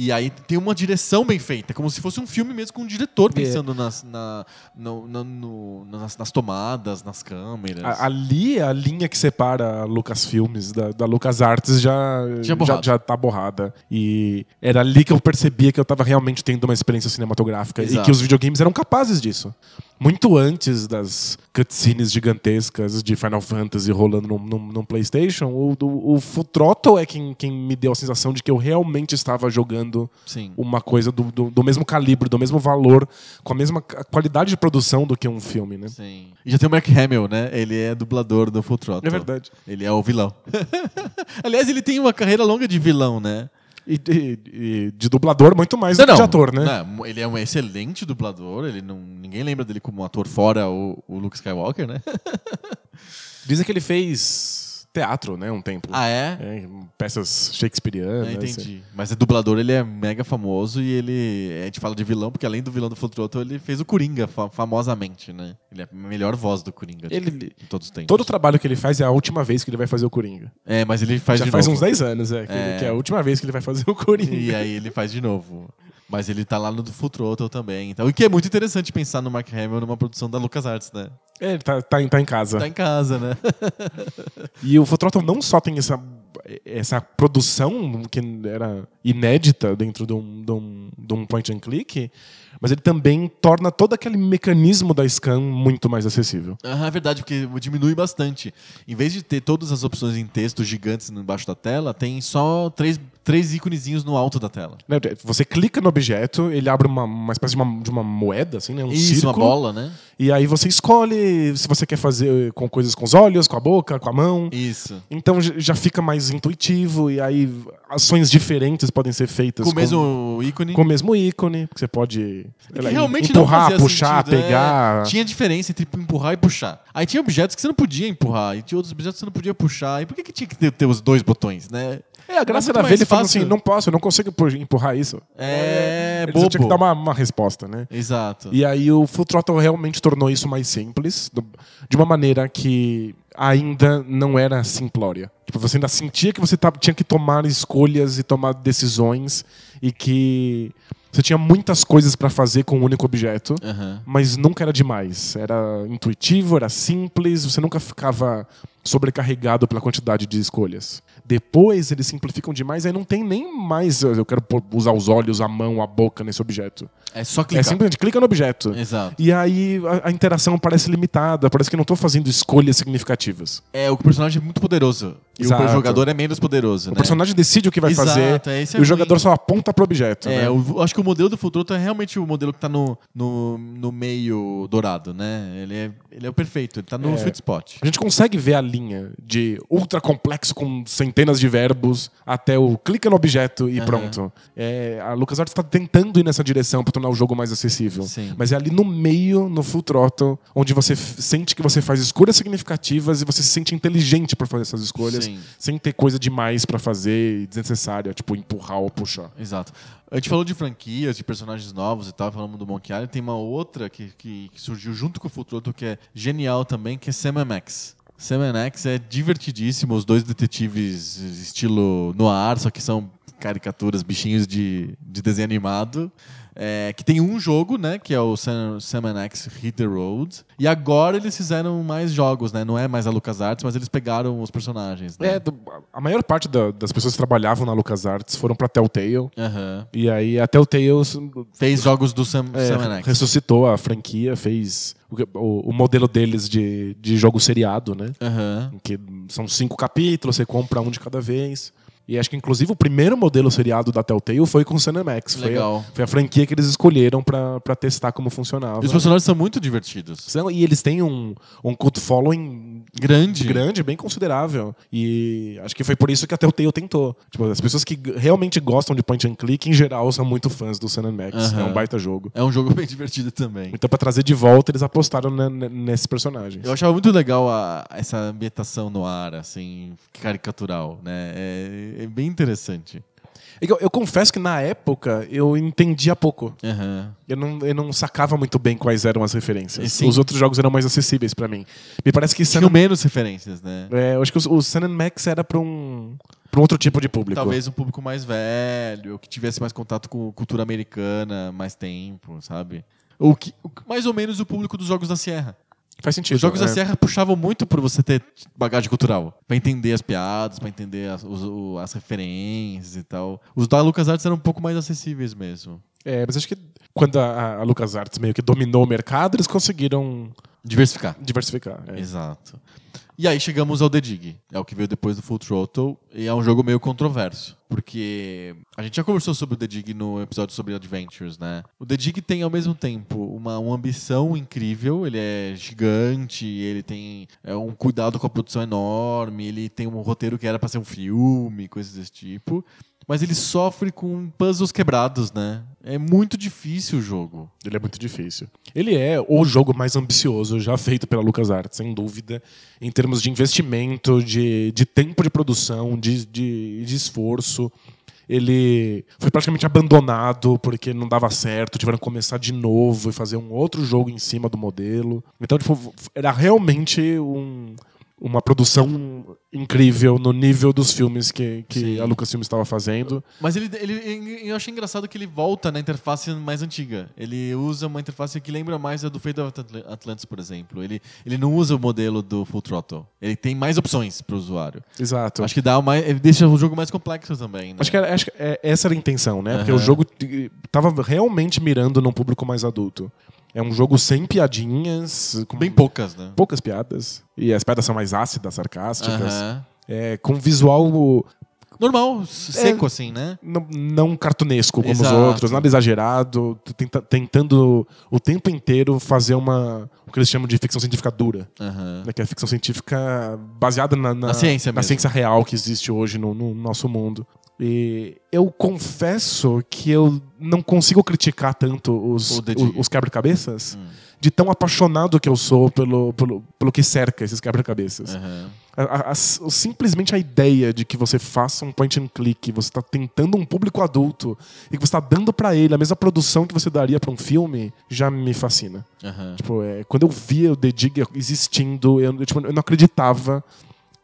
E aí tem uma direção bem feita, como se fosse um filme mesmo com um diretor pensando nas, na, no- no- no- nas, nas tomadas, nas câmeras. A- Ali, a linha que separa a Lucasfilmes da, da LucasArts já, Já já, borrada. já tá borrada. E era ali que eu percebia que eu tava realmente tendo uma experiência cinematográfica e Exato. que os videogames eram capazes disso. Muito antes das cutscenes gigantescas de Final Fantasy rolando num PlayStation, o, o Full Throttle é quem, quem me deu a sensação de que eu realmente estava jogando Sim. uma coisa do, do, do mesmo calibre, do mesmo valor, com a mesma qualidade de produção do que um filme, né? Sim. E já tem o Mark Hamill, né? Ele é dublador do Full Throttle. É verdade. Ele é o vilão. Aliás, ele tem uma carreira longa de vilão, né? E, e- e de dublador, muito mais do que de ator, né? Não, ele é um excelente dublador. Ele não, ninguém lembra dele como ator fora o, o Luke Skywalker, né? Dizem que ele fez teatro, né? Um tempo. Ah, é? É, peças shakespearianas. Ah, entendi. Mas é dublador, ele é mega famoso e ele. A gente fala de vilão, porque além do vilão do Full Throttle, ele fez o Coringa, fa- famosamente, né? Ele é a melhor voz do Coringa de Ele- todos os tempos. Todo o trabalho que ele faz é a última vez que ele vai fazer o Coringa. É, mas ele faz Já de faz novo. uns 10 anos, é que, É. que é a última vez que ele vai fazer o Coringa. E aí ele faz de novo. Mas ele tá lá no do Full Throttle também. Então, o que é muito interessante pensar no Mark Hamill numa produção da LucasArts, né? É, ele tá, tá, em- tá em casa. Tá em casa, né? E o Full Throttle não só tem essa, essa produção que era inédita dentro de um, de, um, de um point and click, mas ele também torna todo aquele mecanismo da scan muito mais acessível. Ah, é verdade, porque diminui bastante. Em vez de ter todas as opções em texto gigantes embaixo da tela, tem só três, três íconezinhos no alto da tela. Né, Você clica no objeto, ele abre uma, uma espécie de uma, de uma moeda, assim, né? Um Isso, círculo. uma bola, né? E aí você escolhe se você quer fazer com coisas com os olhos, com a boca, com a mão. Isso. Então já fica mais intuitivo e aí ações diferentes podem ser feitas Com o mesmo ícone. com o mesmo ícone, que você pode lá, realmente não empurrar, fazia puxar, sentido, é. pegar. Tinha diferença entre empurrar e puxar. Aí tinha objetos que você não podia empurrar, e tinha outros objetos que você não podia puxar. E por que, que tinha que ter, ter os dois botões, né? É, a graça Era muito ver ele falando fácil. assim, não posso, eu não consigo pu- empurrar isso. É, Ele bobo. tinha que dar uma, uma resposta, né? Exato. E aí o Full Throttle realmente tornou isso mais simples, do- de uma maneira que ainda não era simplória. Tipo, você ainda sentia que você tava- tinha que tomar escolhas e tomar decisões e que você tinha muitas coisas para fazer com um único objeto. Aham. mas nunca era demais. Era intuitivo, era simples, você nunca ficava sobrecarregado pela quantidade de escolhas. Depois eles simplificam demais, aí não tem nem mais eu quero usar os olhos, a mão, a boca nesse objeto. É só É clicar. simplesmente clica no objeto. Exato. E aí a, a interação parece limitada, parece que eu não estou fazendo escolhas significativas. É, o personagem é muito poderoso. E Exato. o jogador é menos poderoso, O né? personagem decide o que vai Exato, fazer é, é e o jogador ruim. só aponta pro objeto. É, né? o- acho que o modelo do Futuro é realmente o modelo que tá no, no, no meio dourado, né? Ele é, ele é o perfeito, ele tá no É. sweet spot. A gente consegue ver a linha de ultra complexo com centenas de verbos até o clica no objeto e Aham. pronto. É, a LucasArts está tentando ir nessa direção para tornar o jogo mais acessível. Sim. Mas é ali no meio, no full throttle, onde você sente que você faz escolhas significativas e você se sente inteligente para fazer essas escolhas, Sim. sem ter coisa demais para fazer e desnecessária, tipo empurrar ou puxar. Exato. A gente falou de franquias, de personagens novos e tal, falamos do Monkey Island. Tem uma outra que, que, que surgiu junto com o Futuro que é genial também, que é Sam Max. Sam Max é divertidíssimo, os dois detetives estilo noir, só que são caricaturas, bichinhos de, de desenho animado. É, que tem um jogo, né? Que é o Sam, Sam X Hit the Road. E agora eles fizeram mais jogos, né? Não é mais a LucasArts, mas eles pegaram os personagens. Né? É, do- a maior parte da- das pessoas que trabalhavam na LucasArts foram para Telltale. Aham. E aí a Telltale Fez jogos do Sam, É, Sam X. ressuscitou a franquia, fez o, o- modelo deles de, de jogo seriado, né? Em que são cinco capítulos, você compra um de cada vez. E acho que, inclusive, o primeiro modelo seriado da Telltale foi com o Cinemax. Foi a, Legal. foi a franquia que eles escolheram pra pra testar como funcionava. E os personagens são muito divertidos. São- E eles têm um, um cult following Grande. grande, bem considerável. E acho que foi por isso que a Telltale tentou. Tipo, as pessoas que realmente gostam de point and click, em geral, são muito fãs do Sun Max. Aham. É um baita jogo. É um jogo bem divertido também. Então, pra trazer de volta, eles apostaram ne- ne- nesses personagens. Eu achava muito legal a- essa ambientação no ar, assim, caricatural, né? É, é bem interessante. Eu, eu confesso que na época eu entendia pouco. Aham. Eu não, eu não sacava muito bem quais eram as referências. Sim. Os outros jogos eram mais acessíveis pra mim. Me parece que Sun, Tinham menos referências, né? é, eu acho que o, o Sun and Max era pra um, pra um outro tipo de público. Talvez um público mais velho, que tivesse mais contato com cultura americana, mais tempo, sabe? Ou que, o- mais ou menos o público dos jogos da Sierra. Faz sentido. Os jogos é. da Serra puxavam muito por você ter bagagem cultural. Pra entender as piadas, pra entender as, os- o- as referências e tal. Os da LucasArts eram um pouco mais acessíveis mesmo. É, mas acho que quando a, a LucasArts meio que dominou o mercado, eles conseguiram Diversificar. diversificar. é. Exato. E aí chegamos ao The Dig. É o que veio depois do Full Throttle. E é um jogo meio controverso. Porque a gente já conversou sobre o The Dig no episódio sobre Adventures, né? O The Dig tem ao mesmo tempo uma, uma ambição incrível. Ele é gigante, ele tem é, um cuidado com a produção enorme, ele tem um roteiro que era pra ser um filme, coisas desse tipo. Mas ele sofre com puzzles quebrados, né? É muito difícil o jogo. Ele é muito difícil. Ele é o jogo mais ambicioso já feito pela LucasArts, sem dúvida, em termos de investimento, de, de tempo de produção, de, de, de esforço. Ele foi praticamente abandonado porque não dava certo, tiveram que começar de novo e fazer um outro jogo em cima do modelo. Então, tipo, era realmente um, uma produção incrível no nível dos filmes que, que Sim. a Lucasfilm estava fazendo. Mas ele, ele, eu achei engraçado que ele volta na interface mais antiga. Ele usa uma interface que lembra mais a do Fate of Atl- Atlantis, por exemplo. Ele, ele não usa o modelo do Full Throttle. Ele tem mais opções para o usuário. Exato. Acho que dá mais, ele deixa o jogo mais complexo também. Né? Acho que, era- acho que é- essa era a intenção, né? Porque Aham. o jogo eh, tava realmente mirando num público mais adulto. É um jogo sem piadinhas, com Bem poucas, né? poucas piadas. E as piadas são mais ácidas, sarcásticas. É, com visual Normal, seco assim, né? não, não cartunesco como Exato. os outros, nada exagerado, tenta- tentando o tempo inteiro fazer uma o que eles chamam de ficção científica dura. Aham. né, que é a ficção científica baseada na, Na ciência na mesmo. ciência real que existe hoje no, no nosso mundo. E eu confesso que eu não consigo criticar tanto os, os, os quebra-cabeças Hum. de tão apaixonado que eu sou pelo, pelo, pelo que cerca esses quebra-cabeças. Aham. A- a- a- simplesmente a ideia de que você faça um point and click, você está tentando um público adulto e que você está dando para ele a mesma produção que você daria para um filme, já me fascina. Aham. Tipo, é, quando eu via o The Dig existindo, eu, tipo, eu não acreditava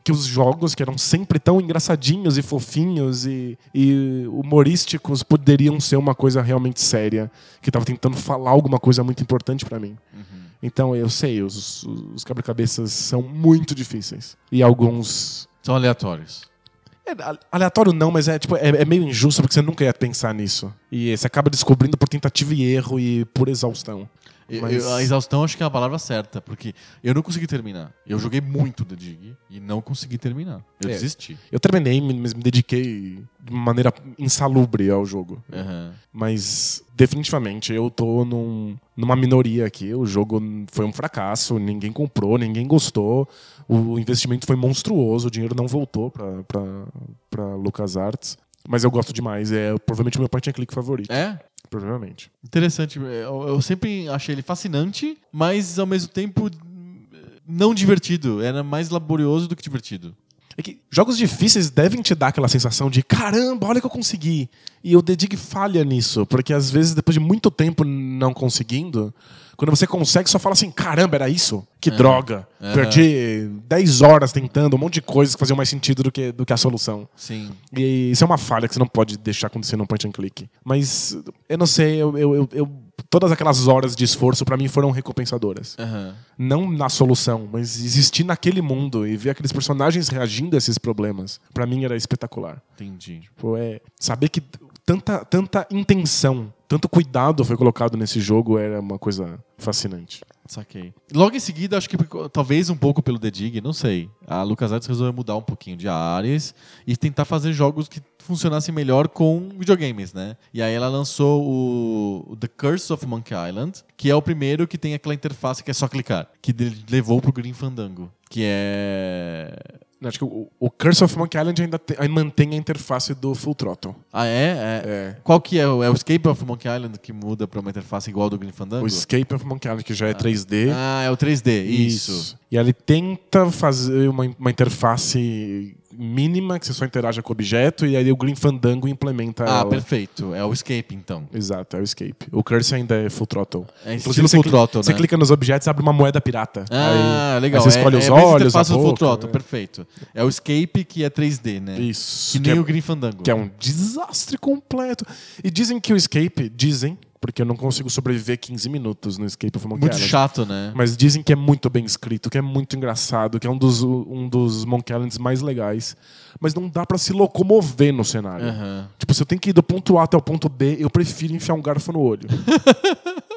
que os jogos, que eram sempre tão engraçadinhos e fofinhos e, e humorísticos, poderiam ser uma coisa realmente séria, que estava tentando falar alguma coisa muito importante para mim. Então, eu sei, os, os quebra-cabeças são muito difíceis. E alguns... São aleatórios. É, aleatório não, mas é, tipo, é, é meio injusto porque você nunca ia pensar nisso. E você acaba descobrindo por tentativa e erro e por exaustão. Mas- eu- a exaustão acho que é a palavra certa, porque eu não consegui terminar. Eu joguei muito The Dig e não consegui terminar. Eu É. desisti. Eu terminei, mas me dediquei de maneira insalubre ao jogo. Aham. Mas definitivamente eu tô num- numa minoria aqui. O jogo foi um fracasso, ninguém comprou, ninguém gostou. O investimento foi monstruoso, o dinheiro não voltou pra LucasArts. Mas eu gosto demais, é provavelmente o meu point and click favorito. É? Provavelmente. Interessante. Eu, eu sempre achei ele fascinante, mas ao mesmo tempo não divertido. Era mais laborioso do que divertido. É que jogos difíceis devem te dar aquela sensação de caramba, olha que eu consegui. E o The Dig falha nisso, porque às vezes, depois de muito tempo não conseguindo, quando você consegue, só fala assim: caramba, era isso? Que droga. Aham. Perdi 10 horas tentando um monte de coisas que faziam mais sentido do que, do que a solução. Sim. E isso é uma falha que você não pode deixar acontecer num point and click. Mas eu não sei, eu, eu- eu- eu- todas aquelas horas de esforço pra mim foram recompensadoras Aham. não na solução, mas existir naquele mundo e ver aqueles personagens reagindo a esses problemas, pra mim era espetacular. Entendi. Tipo, é saber que tanta, tanta intenção, tanto cuidado foi colocado nesse jogo era uma coisa fascinante. Saquei. Logo em seguida, acho que talvez um pouco pelo The Dig, não sei. A LucasArts resolveu mudar um pouquinho de áreas e tentar fazer jogos que funcionassem melhor com videogames, né? E aí ela lançou o, The Curse of Monkey Island, que é o primeiro que tem aquela interface que é só clicar, que levou pro Green Fandango, que é Acho que o, o Curse of Monkey Island ainda te- mantém a interface do Full Throttle. Ah, é? é? É. Qual que é? É o Escape of Monkey Island que muda pra uma interface igual ao do Green Fandango? O Escape of Monkey Island, que já é 3D. Ah, é o 3D, isso. E ele tenta fazer uma, uma interface mínima, que você só interaja com o objeto, e aí o Green Fandango implementa Ah, ela. perfeito. É o Escape, então. Exato, é o escape. O curse ainda é full throttle. É Inclusive, você, full throttle, você né? clica nos objetos e abre uma moeda pirata. Ah, Aí- legal. Aí você escolhe é, os é olhos, a interface do Full. Throttle, é. perfeito. É o Escape que é 3D, né? Isso. Que Que, nem é, o Green Fandango. que é um desastre completo. E dizem que o escape, dizem, porque eu não consigo sobreviver 15 minutos no escape of Monkey Muito Island. chato, né? Mas dizem que é muito bem escrito, que é muito engraçado, que é um dos, um dos Monkey Islands mais legais. Mas não dá pra se locomover no cenário. Aham. Tipo, se eu tenho que ir do ponto A até o ponto B, eu prefiro enfiar um garfo no olho.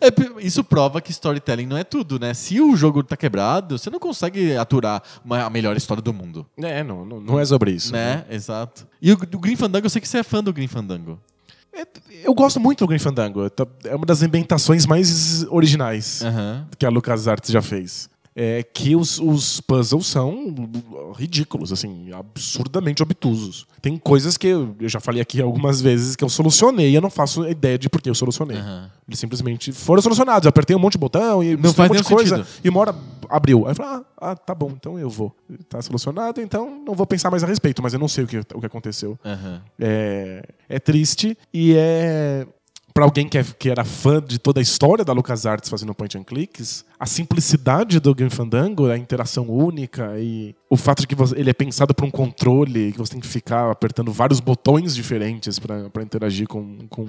É, isso prova que storytelling não é tudo, né? Se o jogo tá quebrado, você não consegue aturar uma- a melhor história do mundo. é, não, não, não é sobre isso. Né? Exato. E o, o Green Fandango, eu sei que você é fã do Green Fandango. É, Eu gosto muito do Green Fandango. É uma das ambientações mais originais Aham. que a LucasArts já fez. É que os, os puzzles são ridículos, assim, absurdamente obtusos. Tem coisas que eu, já falei aqui algumas vezes que eu solucionei e eu não faço ideia de por que eu solucionei. Aham. Eles simplesmente foram solucionados. Eu apertei um monte de botão e Não um faz monte de coisa. sentido. E uma hora abriu. Aí eu falei, ah, ah, tá bom, então eu vou. Tá solucionado, então não vou pensar mais a respeito, mas eu não sei o que, o que aconteceu. Aham. É, é triste e é. Pra alguém que, é- que era fã de toda a história da LucasArts fazendo point and clicks, a simplicidade do Game Fandango, a interação única e o fato de que você- ele é pensado para um controle, que você tem que ficar apertando vários botões diferentes para interagir com, com,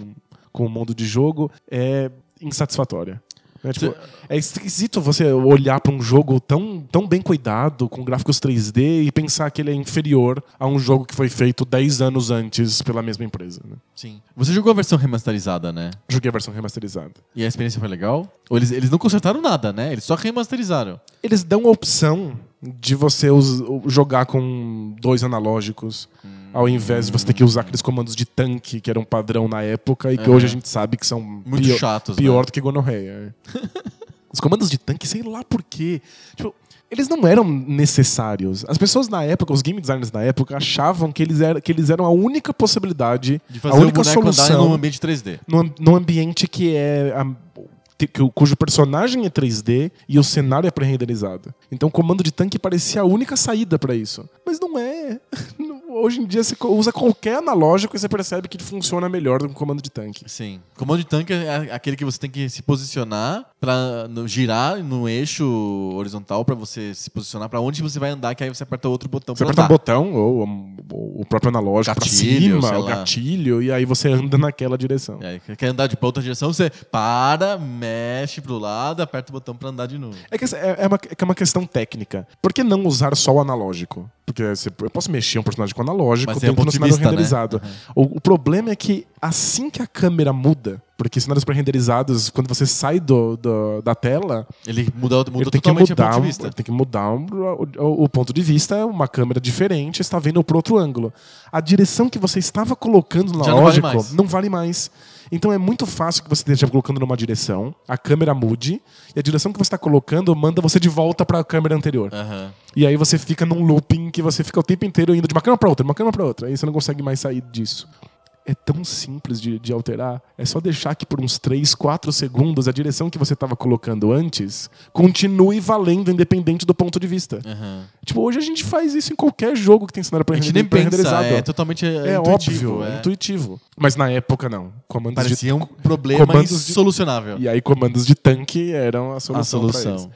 com o mundo de jogo, é insatisfatória. É, tipo, é esquisito você olhar para um jogo tão, tão bem cuidado, com gráficos 3D, e pensar que ele é inferior a um jogo que foi feito 10 anos antes pela mesma empresa. né? Sim. Você jogou a versão remasterizada, né? Joguei a versão remasterizada. E a experiência foi legal? Ou eles, eles não consertaram nada, né? Eles só remasterizaram. Eles dão a opção de você jogar com dois analógicos, ao invés de você ter que usar aqueles comandos de tanque, que eram padrão na época, e que Aham. hoje a gente sabe que são Muito pior, chatos, pior né? do que gonorreia. é. Os comandos de tanque, sei lá por quê. Tipo, eles não eram necessários. As pessoas na época, os game designers na época, achavam que eles, eram, que eles eram a única possibilidade, De a fazer o única andar solução num ambiente 3D. num, num ambiente que é. a- o- cujo personagem é 3D e o cenário é pré-renderizado. Então comando de tanque parecia a única saída pra isso. Mas não é. Hoje em dia você usa qualquer analógico e você percebe que funciona melhor do que o comando de tanque. Sim. Comando de tanque é aquele que você tem que se posicionar para girar no eixo horizontal pra você se posicionar pra onde você vai andar, que aí você aperta outro botão Você aperta um andar. botão ou, um- ou o próprio analógico sei cima, o gatilho, e aí você anda naquela direção. Aí, quer andar de pra outra direção, você para, mexe pro lado, aperta o botão pra andar de novo. É que é, é uma, é é uma questão técnica. Por que não usar só o analógico? Porque eu posso mexer um personagem com analógico Mas tem um dentro do cenário vista, né? renderizado. O, o problema é que assim que a câmera muda, porque cenários pré-renderizados, quando você sai do, do- da tela, Ele muda, muda ele tem que mudar, o ponto de um- vista. tem que mudar um- o, o ponto de vista, é uma câmera diferente, está vendo por outro ângulo. A direção que você estava colocando no Já não vale analógico mais. não vale mais. Então é muito fácil que você esteja colocando numa direção, a câmera mude, e a direção que você está colocando manda você de volta para a câmera anterior. Aham. E aí você fica num looping que você fica o tempo inteiro indo de uma câmera pra outra, de uma câmera pra outra. Aí você não consegue mais sair disso. É tão simples de, de alterar. É só deixar que por uns 3, 4 segundos a direção que você estava colocando antes continue valendo independente do ponto de vista. Aham. Tipo, hoje a gente faz isso em qualquer jogo que tem cenário A gente nem pensa, é totalmente É intuitivo. óbvio, é é. intuitivo. Mas na época não. Comandos Parecia de um problema comandos de- insolucionável. E aí comandos de tanque eram a A solução. pra solução.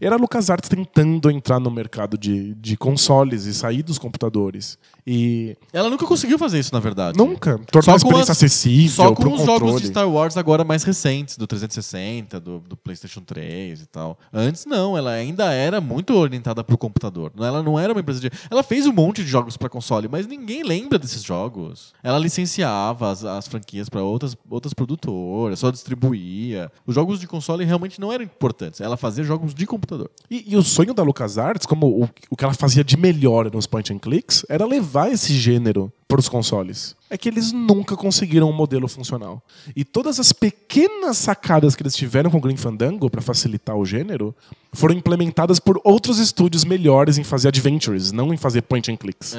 Era a LucasArts tentando entrar no mercado de, de consoles e sair dos computadores. E Ela nunca conseguiu fazer isso, na verdade. nunca tornar Só a com experiência as- acessível Só para com o os jogos controle. de Star Wars agora mais recentes, do 360, do, do PlayStation 3 e tal. Antes não, ela ainda era muito orientada pro computador. Ela não era uma empresa de. Ela fez um monte de jogos para console, mas ninguém lembra desses jogos. Ela licenciava as, as franquias para outras, outras produtoras, só distribuía. Os jogos de console realmente não eram importantes. Ela fazia jogos de computador. E, e o sonho da LucasArts, como o, o que ela fazia de melhor nos point and clicks, era levar esse gênero para os consoles. É que eles nunca conseguiram um modelo funcional. E todas as pequenas sacadas que eles tiveram com o Green Fandango para facilitar o gênero foram implementadas por outros estúdios melhores em fazer adventures, não em fazer point and clicks.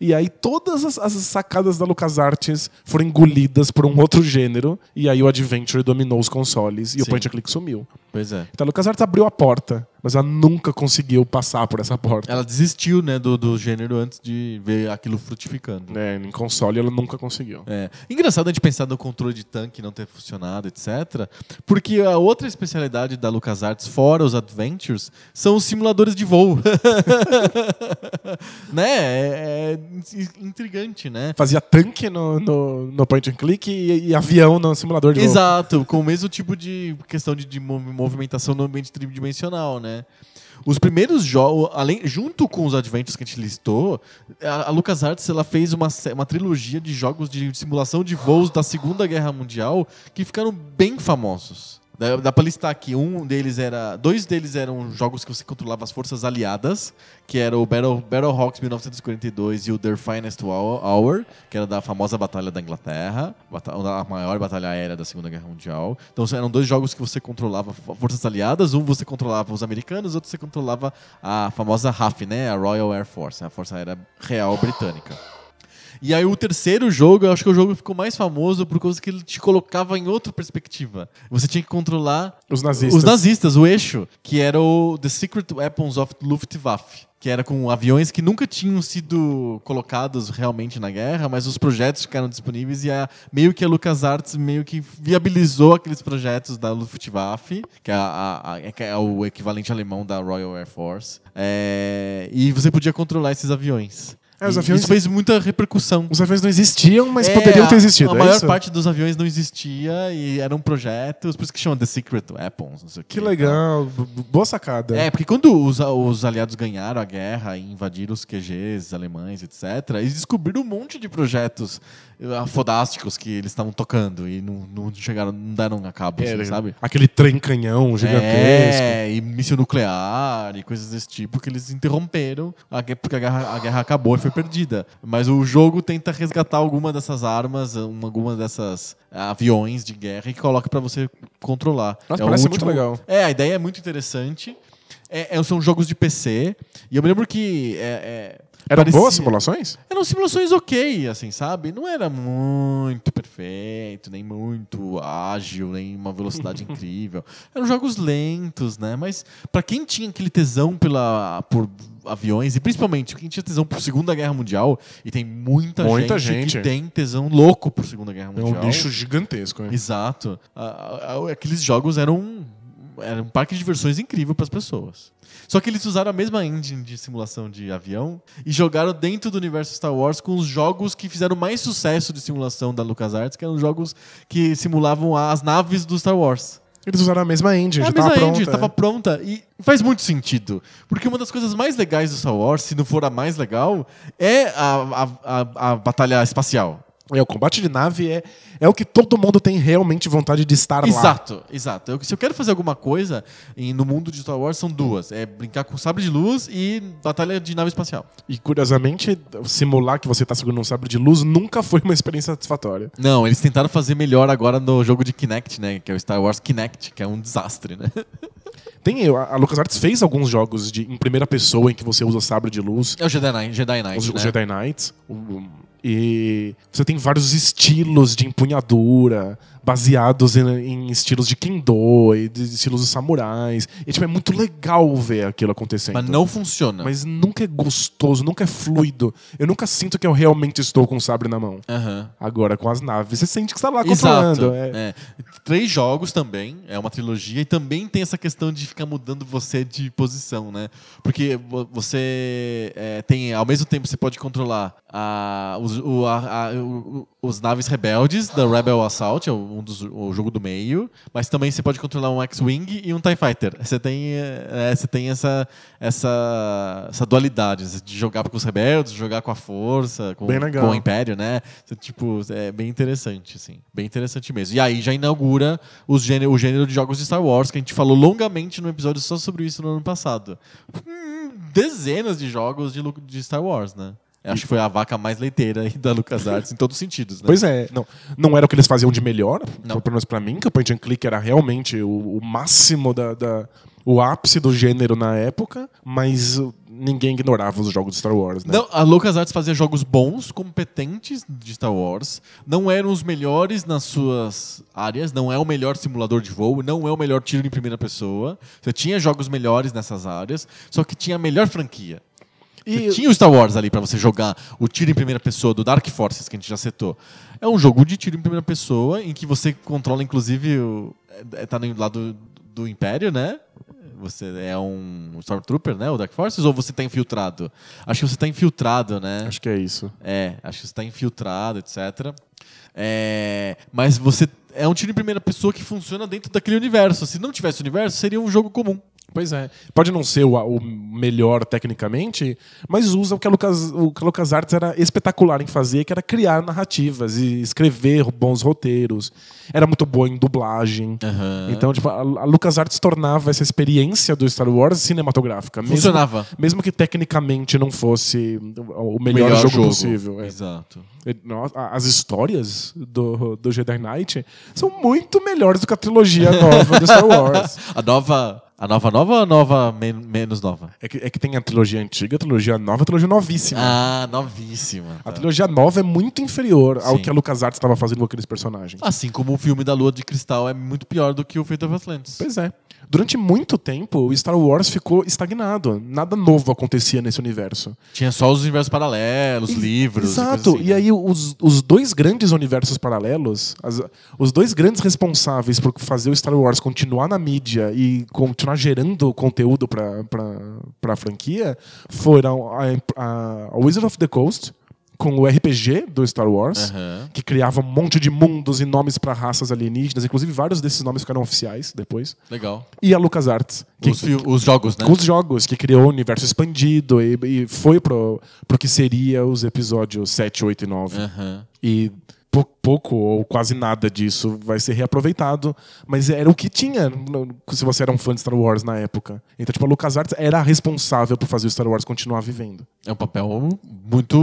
E aí todas as, as sacadas da LucasArts foram engolidas por um outro gênero, e aí o adventure dominou os consoles e o Sim. point and click sumiu. Pois é. Então a LucasArts abriu a porta, mas ela nunca conseguiu passar por essa porta. Ela desistiu, né, do, do gênero antes de ver aquilo frutificando. É, em console ela nunca conseguiu. É. Engraçado a gente pensar no controle de tanque não ter funcionado, etc. Porque a outra especialidade da LucasArts, fora os Adventures, são os simuladores de voo. né? É, é intrigante, né? Fazia tanque no, no, no point and click e, e avião no simulador de voo. Exato, com o mesmo tipo de questão de, de mov- movimentação no ambiente tridimensional, né? Os primeiros jogos, além junto com os adventures que a gente listou, a, a LucasArts ela fez uma, uma trilogia de jogos de simulação de voos da Segunda Guerra Mundial que ficaram bem famosos. Dá, dá pra listar aqui. Um deles era. Dois deles eram jogos que você controlava as forças aliadas, que era o Battle, Battlehawks 1942 e o Their Finest Hour, que era da famosa Batalha da Inglaterra, a maior batalha aérea da Segunda Guerra Mundial. Então eram dois jogos que você controlava forças aliadas. Um você controlava os americanos, outro você controlava a famosa RAF, né? A Royal Air Force, a Força Aérea Real Britânica. E aí o terceiro jogo, eu acho que o jogo ficou mais famoso por causa que ele te colocava em outra perspectiva. Você tinha que controlar os nazistas, os nazistas o eixo, que era o The Secret Weapons of Luftwaffe que era com aviões que nunca tinham sido colocados realmente na guerra, mas os projetos ficaram disponíveis e a, meio que a LucasArts meio que viabilizou aqueles projetos da Luftwaffe, que é, a, a, é, é o equivalente alemão da Royal Air Force, é, e você podia controlar esses aviões. É, os aviões... Isso fez muita repercussão. Os aviões não existiam, mas é, poderiam ter existido. A, a é maior isso? parte dos aviões não existia e eram projetos, por isso que chamam The Secret Weapons. Não sei que, que legal, boa sacada. É, porque quando os, os aliados ganharam a guerra e invadiram os QGs alemães, etc., eles descobriram um monte de projetos fodásticos que eles estavam tocando e não, não chegaram, não deram a cabo, é, assim, sabe? Aquele trem canhão gigantesco. É, e míssil nuclear e coisas desse tipo que eles interromperam porque a guerra, a guerra acabou e foi perdida. Mas o jogo tenta resgatar alguma dessas armas, alguma dessas aviões de guerra e coloca para você controlar. Nossa, é parece último... muito legal. É, a ideia é muito interessante. É, é, são jogos de PC. E eu me lembro que. É, eram parecia... boas simulações? Eram simulações ok, assim, sabe? Não era muito perfeito, nem muito ágil, nem uma velocidade incrível. Eram jogos lentos, né? Mas para quem tinha aquele tesão pela, por aviões, e principalmente quem tinha tesão por Segunda Guerra Mundial, e tem muita, muita gente, gente, que tem tesão louco por Segunda Guerra Mundial. É um bicho gigantesco. Hein? Exato. Aqueles jogos eram era um parque de diversões incrível para as pessoas. Só que eles usaram a mesma engine de simulação de avião e jogaram dentro do universo Star Wars com os jogos que fizeram mais sucesso de simulação da LucasArts, que eram jogos que simulavam as naves do Star Wars. Eles usaram a mesma engine, é, já estava pronta. estava é. pronta. E faz muito sentido. Porque uma das coisas mais legais do Star Wars, se não for a mais legal, é a, a, a, a batalha espacial. É, o combate de nave é, é o que todo mundo tem realmente vontade de estar exato, lá. Exato, exato. Eu, se eu quero fazer alguma coisa em, no mundo de Star Wars, são duas. É brincar com sabre de luz e batalha de nave espacial. E, curiosamente, simular que você está segurando um sabre de luz nunca foi uma experiência satisfatória. Não, eles tentaram fazer melhor agora no jogo de Kinect, né? Que é o Star Wars Kinect, que é um desastre, né? Tem, a LucasArts fez alguns jogos de, em primeira pessoa em que você usa sabre de luz. É o Jedi Knight. Jedi Knight os, né? Jedi Knights. O, e você tem vários estilos de empunhadura baseados em, em estilos de kendo e de estilos de samurais. E tipo, é muito legal ver aquilo acontecendo. Mas não funciona. Mas nunca é gostoso, nunca é fluido. Eu nunca sinto que eu realmente estou com o sabre na mão. Uhum. Agora, com as naves, você sente que está lá controlando. É. É. Três jogos também, é uma trilogia, e também tem essa questão de ficar mudando você de posição, né? Porque você é, tem, ao mesmo tempo, você pode controlar a, o, a, a, os naves rebeldes da Rebel Assault, é um dos, o jogo do meio, mas também você pode controlar um X-Wing e um TIE Fighter. Você tem, é, você tem essa, essa, essa dualidade de jogar com os rebeldes, jogar com a força, com, com o Império, né? Você, tipo, é bem interessante, assim. Bem interessante mesmo. E aí já inaugura os gênero, o gênero de jogos de Star Wars, que a gente falou longamente no episódio só sobre isso no ano passado. Hum, dezenas de jogos de, de Star Wars, né? Acho que foi a vaca mais leiteira da LucasArts em todos os sentidos, né? Pois é. Não, não era o que eles faziam de melhor, não. pelo menos pra mim, que o point and click era realmente o, o máximo da, da, o ápice do gênero na época, mas ninguém ignorava os jogos de Star Wars, né? Não, a LucasArts fazia jogos bons, competentes de Star Wars, não eram os melhores nas suas áreas, não é o melhor simulador de voo, não é o melhor tiro em primeira pessoa. Você tinha jogos melhores nessas áreas, só que tinha a melhor franquia. E... Tinha o Star Wars ali para você jogar o tiro em primeira pessoa do Dark Forces, que a gente já setou. É um jogo de tiro em primeira pessoa, em que você controla, inclusive, o... É, tá no lado do Império, né? Você é um Stormtrooper, né? O Dark Forces, ou você tá infiltrado? Acho que você tá infiltrado, né? Acho que é isso. É, acho que você tá infiltrado, etc. É, mas você é um tiro em primeira pessoa que funciona dentro daquele universo. Se não tivesse universo, seria um jogo comum. Pois é. Pode não ser o, o melhor tecnicamente, mas usa o que a Lucas, o que a LucasArts era espetacular em fazer, que era criar narrativas e escrever bons roteiros. Era muito boa em dublagem. Aham. Então, tipo, a, a LucasArts tornava essa experiência do Star Wars cinematográfica. Mesmo, Funcionava. Mesmo que tecnicamente não fosse o melhor, jogo, possível. é. Exato. As histórias do, do Jedi Knight são muito melhores do que a trilogia nova do Star Wars. A nova. A nova nova ou a nova men- menos nova? É que, é que tem a trilogia antiga, a trilogia nova e a trilogia novíssima. Ah, novíssima. A tá. trilogia nova é muito inferior ao Sim. que a LucasArts estava fazendo com aqueles personagens. Assim como o filme da Lua de Cristal é muito pior do que o Fate of Atlantis. Pois é. Durante muito tempo, o Star Wars ficou estagnado. Nada novo acontecia nesse universo. Tinha só os universos paralelos, livros. Exato. E, assim, E aí, os, os dois grandes universos paralelos, as- os dois grandes responsáveis por fazer o Star Wars continuar na mídia e continuar gerando conteúdo pra, pra franquia foram a, a, a Wizard of the Coast, com o RPG do Star Wars. Aham. Que criava um monte de mundos e nomes pra raças alienígenas, inclusive vários desses nomes ficaram oficiais depois. Legal. E a LucasArts, que, Os, fi- os jogos, né? com os jogos, que criou o universo expandido e, e foi pro, pro que seria os episódios 7, 8 e 9. Aham. E pou- pouco ou quase nada disso vai ser reaproveitado, mas era o que tinha se você era um fã de Star Wars na época. Então, tipo, a LucasArts era a responsável por fazer o Star Wars continuar vivendo. É um papel muito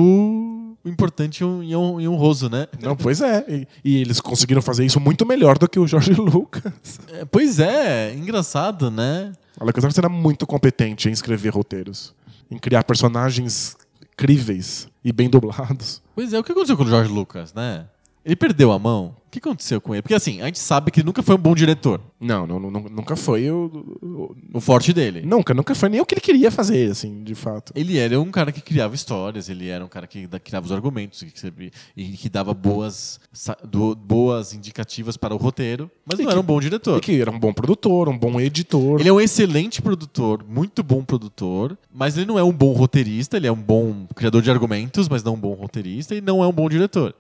importante e honroso, né? Não, pois é. E, e eles conseguiram fazer isso muito melhor do que o George Lucas. É, pois é, engraçado, né? A LucasArts era muito competente em escrever roteiros, em criar personagens críveis e bem dublados. Pois é, o que aconteceu com o George Lucas, né? Ele perdeu a mão. O que aconteceu com ele? Porque assim, a gente sabe que ele nunca foi um bom diretor. Não, não, não- nunca foi o, o- O forte dele. Nunca, nunca foi nem o que ele queria fazer, assim, de fato. Ele era um cara que criava histórias, ele era um cara que criava os argumentos que e que dava boas, do- boas indicativas para o roteiro, mas E não que- era um bom diretor. E que era um bom produtor, um bom editor. Ele é um excelente produtor, muito bom produtor, mas ele não é um bom roteirista, ele é um bom criador de argumentos, mas não um bom roteirista, e não é um bom diretor.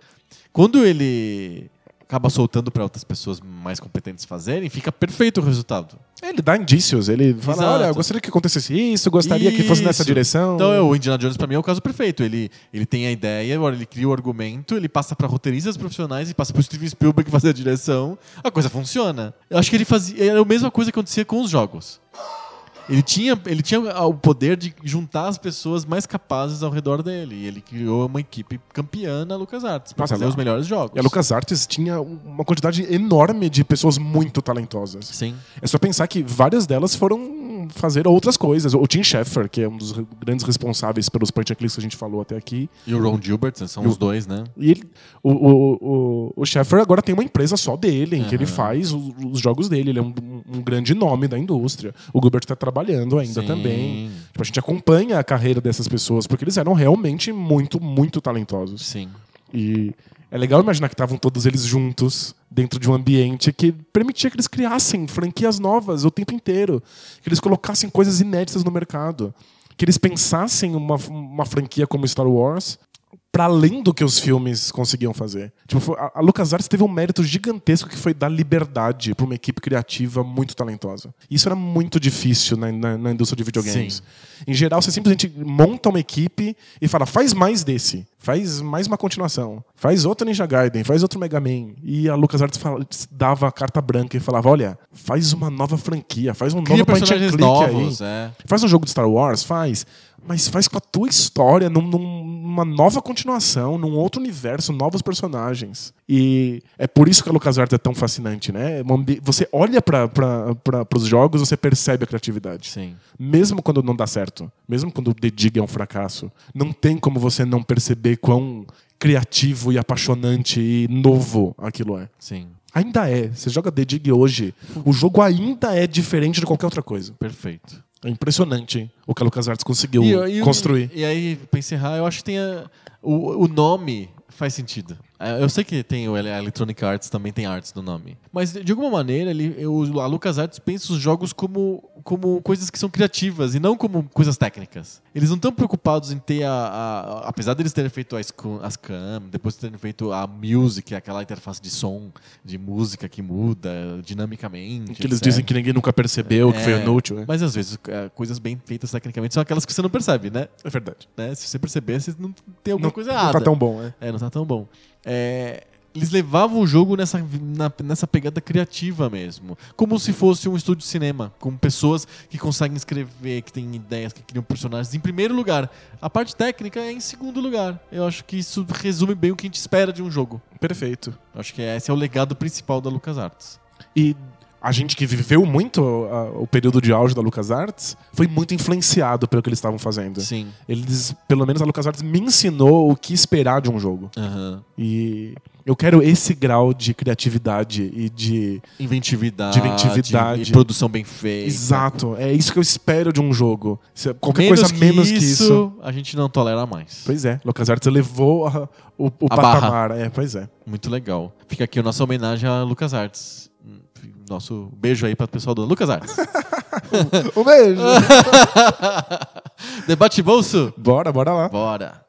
Quando ele acaba soltando para outras pessoas mais competentes fazerem, fica perfeito o resultado. Ele dá indícios, ele fala, Exato. olha, eu gostaria que acontecesse isso, gostaria que fosse nessa Isso. direção. Então, é, o Indiana Jones pra mim é o caso perfeito. Ele, ele tem a ideia, ele cria o argumento, ele passa pra roteiristas profissionais e passa pro Steven Spielberg fazer a direção. A coisa funciona. Eu acho que ele fazia era a mesma coisa que acontecia com os jogos. Ele tinha, ele tinha o poder de juntar as pessoas mais capazes ao redor dele. E ele criou uma equipe campeã na LucasArts Nossa, fazer os melhores jogos. E a LucasArts tinha uma quantidade enorme de pessoas muito talentosas. Sim. É só pensar que várias delas foram fazer outras coisas. O Tim Schafer, que é um dos grandes responsáveis pelos point and clicks que a gente falou até aqui. E o Ron Gilbert, são E o- os dois, né? E ele, o, o, o, o agora tem uma empresa só dele, em que ele faz os, os jogos dele. Ele é um, um grande nome da indústria. O Gilbert está trabalhando ainda Sim. também. Tipo, a gente acompanha a carreira dessas pessoas, porque eles eram realmente muito, muito talentosos. Sim. E é legal imaginar que estavam todos eles juntos dentro de um ambiente que permitia que eles criassem franquias novas o tempo inteiro, que eles colocassem coisas inéditas no mercado, que eles pensassem uma, uma franquia como Star Wars para além do que os filmes conseguiam fazer. Tipo, a, LucasArts teve um mérito gigantesco que foi dar liberdade para uma equipe criativa muito talentosa. Isso era muito difícil na, na- na indústria de videogames. Sim. Em geral, você simplesmente monta uma equipe e fala, faz mais desse, faz mais uma continuação, faz outro Ninja Gaiden, faz outro Mega Man. E a LucasArts fala- dava a carta branca e falava, olha, faz uma nova franquia, faz um Cria novo point and personagens click novos, aí. é. Faz um jogo de Star Wars, faz. Mas faz com a tua história, num- num- numa nova continuação, num outro universo, novos personagens. E é por isso que a LucasArts é tão fascinante, né? É Você olha para os jogos, você percebe a criatividade. Sim. Mesmo quando não dá certo, mesmo quando o The Dig é um fracasso, não tem como você não perceber quão criativo e apaixonante e novo aquilo é. Sim. Ainda é. Você joga The Dig hoje, o jogo ainda é diferente de qualquer outra coisa. Perfeito. É impressionante o que a LucasArts conseguiu E, e- construir. E aí, pra encerrar, eu acho que tem a- o, o nome faz sentido. É, Eu sei que tem o a Electronic Arts, também tem arts no nome. Mas, de alguma maneira, ele, eu- a LucasArts pensa os jogos como, como coisas que são criativas e não como coisas técnicas. Eles não estão preocupados em ter a, a- Apesar deles terem feito as, as cam, depois terem feito a music, aquela interface de som, de música que muda dinamicamente. Que eles etc. dizem que ninguém nunca percebeu, que foi É, inútil. É, Mas às vezes é, coisas bem feitas tecnicamente são aquelas que você não percebe, né? é verdade. né? Se você perceber, você não tem alguma Não, coisa não errada. tá tão bom, é. É, não tá tão bom. É, eles levavam o jogo nessa, na- nessa pegada criativa mesmo. Como se fosse um estúdio de cinema. Com pessoas que conseguem escrever, que têm ideias, que criam personagens em primeiro lugar. A parte técnica é em segundo lugar. Eu acho que isso resume bem o que a gente espera de um jogo. Perfeito. Acho que esse é o legado principal da LucasArts. E a gente que viveu muito a- o período de auge da LucasArts foi muito influenciado pelo que eles estavam fazendo. Sim. Eles, pelo menos a LucasArts me ensinou o que esperar de um jogo. Aham. E eu quero esse grau de criatividade e de. Inventividade. De inventividade. E produção bem feita. Exato. É isso que eu espero de um jogo. Qualquer Menos coisa que menos que isso, isso. a gente não tolera mais. Pois é, LucasArts elevou a- o, o A patamar. É, pois é. Muito legal. Fica aqui a nossa homenagem a LucasArts. Nosso beijo aí para o pessoal do LucasArts. Um beijo! Debate bolso? bora, bora lá. Bora.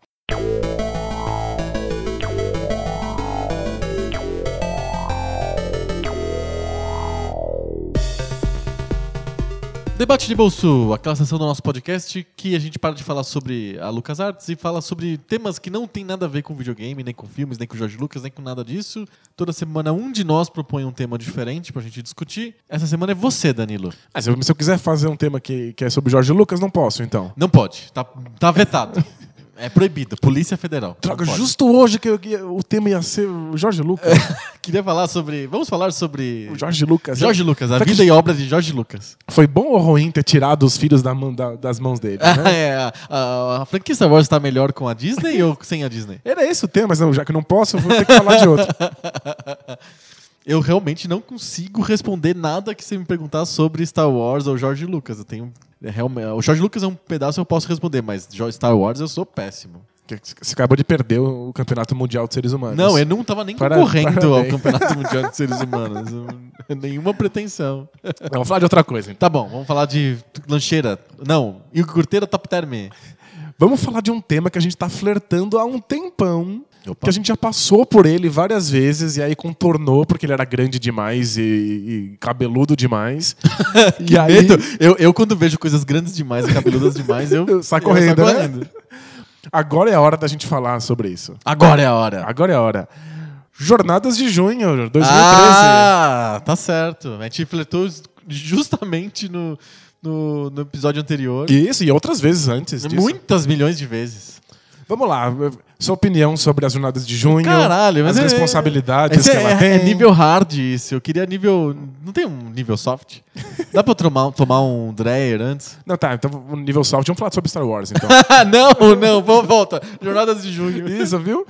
Debate de bolso, aquela sessão do nosso podcast que a gente para de falar sobre a LucasArts e fala sobre temas que não tem nada a ver com videogame, nem com filmes, nem com Jorge Lucas, nem com nada disso. Toda semana um de nós propõe um tema diferente pra gente discutir. Essa semana é você, Danilo. Ah, se, eu, se eu quiser fazer um tema que, que é sobre Jorge Lucas, não posso, então. Não pode, tá, tá vetado. É proibido, Polícia Federal. Droga, justo hoje que eu- que o tema ia ser o Jorge Lucas. Queria falar sobre. Vamos falar sobre. O Jorge Lucas. Jorge Lucas, a Será que vida e obra de Jorge Lucas. Foi bom ou ruim ter tirado os filhos da mão- da- das mãos dele? Né? é, a, a, a franquia Star Wars tá melhor com a Disney ou sem a Disney? Era esse o tema, mas não, já que não posso, eu vou ter que falar de outro. Eu realmente não consigo responder nada que você me perguntar sobre Star Wars ou Jorge Lucas. Eu tenho. é, realmente- o Jorge Lucas é um pedaço que eu posso responder, mas Star Wars eu sou péssimo. Você acabou de perder o Campeonato Mundial de Seres Humanos. Não, eu não tava nem Para- concorrendo ao parabéns. Campeonato Mundial de Seres Humanos. Nenhuma pretensão. Não, vamos falar de outra coisa. então. Tá bom, vamos falar de lancheira. Não, iogurteira top term. Vamos falar de um tema que a gente tá flertando há um tempão. Opa. Que a gente já passou por ele várias vezes e aí contornou porque ele era grande demais e, e cabeludo demais. e aí Medo. Eu, eu, quando vejo coisas grandes demais e cabeludas demais, eu, Eu saio eu correndo, né? correndo. agora é a hora da gente falar sobre isso. Agora é a hora. Agora é a hora. Jornadas de junho, 2013. Ah, tá certo. A gente flertou justamente no, no, no episódio anterior. Isso, e outras vezes antes disso. Muitas milhões de vezes. Vamos lá, sua opinião sobre as jornadas de junho, Caralho, mas as é- responsabilidades Esse que ela é, tem. é nível hard isso. Eu queria nível. Não tem um nível soft? Dá pra tomar, tomar um Dreyer antes? Não, tá, então o nível soft, vamos falar sobre Star Wars, então. Ah, não, não, vamos, volta. Jornadas de junho. Isso, viu?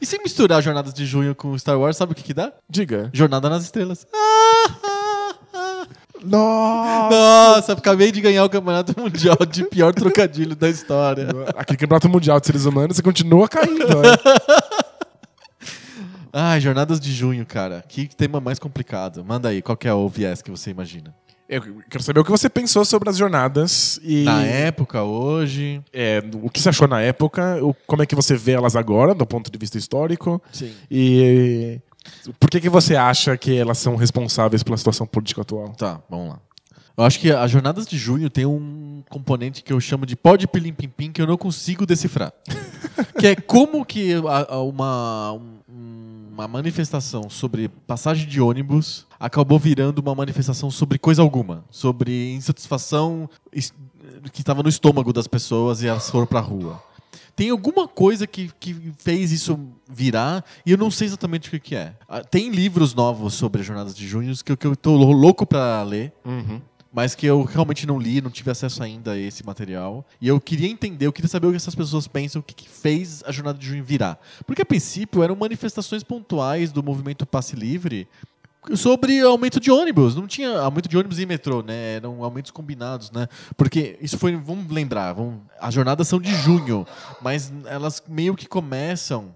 E se misturar Jornadas de junho com Star Wars, sabe o que que dá? Diga. Jornada nas Estrelas. Nossa! Nossa, acabei de ganhar o campeonato mundial de pior trocadilho da história. Aquele campeonato mundial de seres humanos, você continua caindo. Ai, jornadas de junho, cara. Que tema mais complicado. Manda aí, qual que é o viés que você imagina? Eu quero saber o que você pensou sobre as jornadas e Na época, hoje. é, o que você achou na época, o- como é que você vê elas agora, do ponto de vista histórico, Sim. e por que, que você acha que elas são responsáveis pela situação política atual? Tá, vamos lá. Eu acho que as jornadas de junho tem um componente que eu chamo de pó de pilim pim pim que eu não consigo decifrar. que é como que uma, um- uma manifestação sobre passagem de ônibus acabou virando uma manifestação sobre coisa alguma. Sobre insatisfação que estava no estômago das pessoas e elas foram pra rua. Tem alguma coisa que, que fez isso virar e eu não sei exatamente o que, que é. Ah, Tem livros novos sobre as jornadas de junho que, eu- que eu tô louco pra ler mas que eu realmente não li, não tive acesso ainda a esse material. E eu queria entender, eu queria saber o que essas pessoas pensam, o que, que fez a jornada de junho virar. Porque a princípio eram manifestações pontuais do movimento passe livre sobre aumento de ônibus. Não tinha aumento de ônibus e metrô, né? Eram aumentos combinados, né? Porque isso foi, vamos lembrar, vamos, as jornadas são de junho, mas elas meio que começam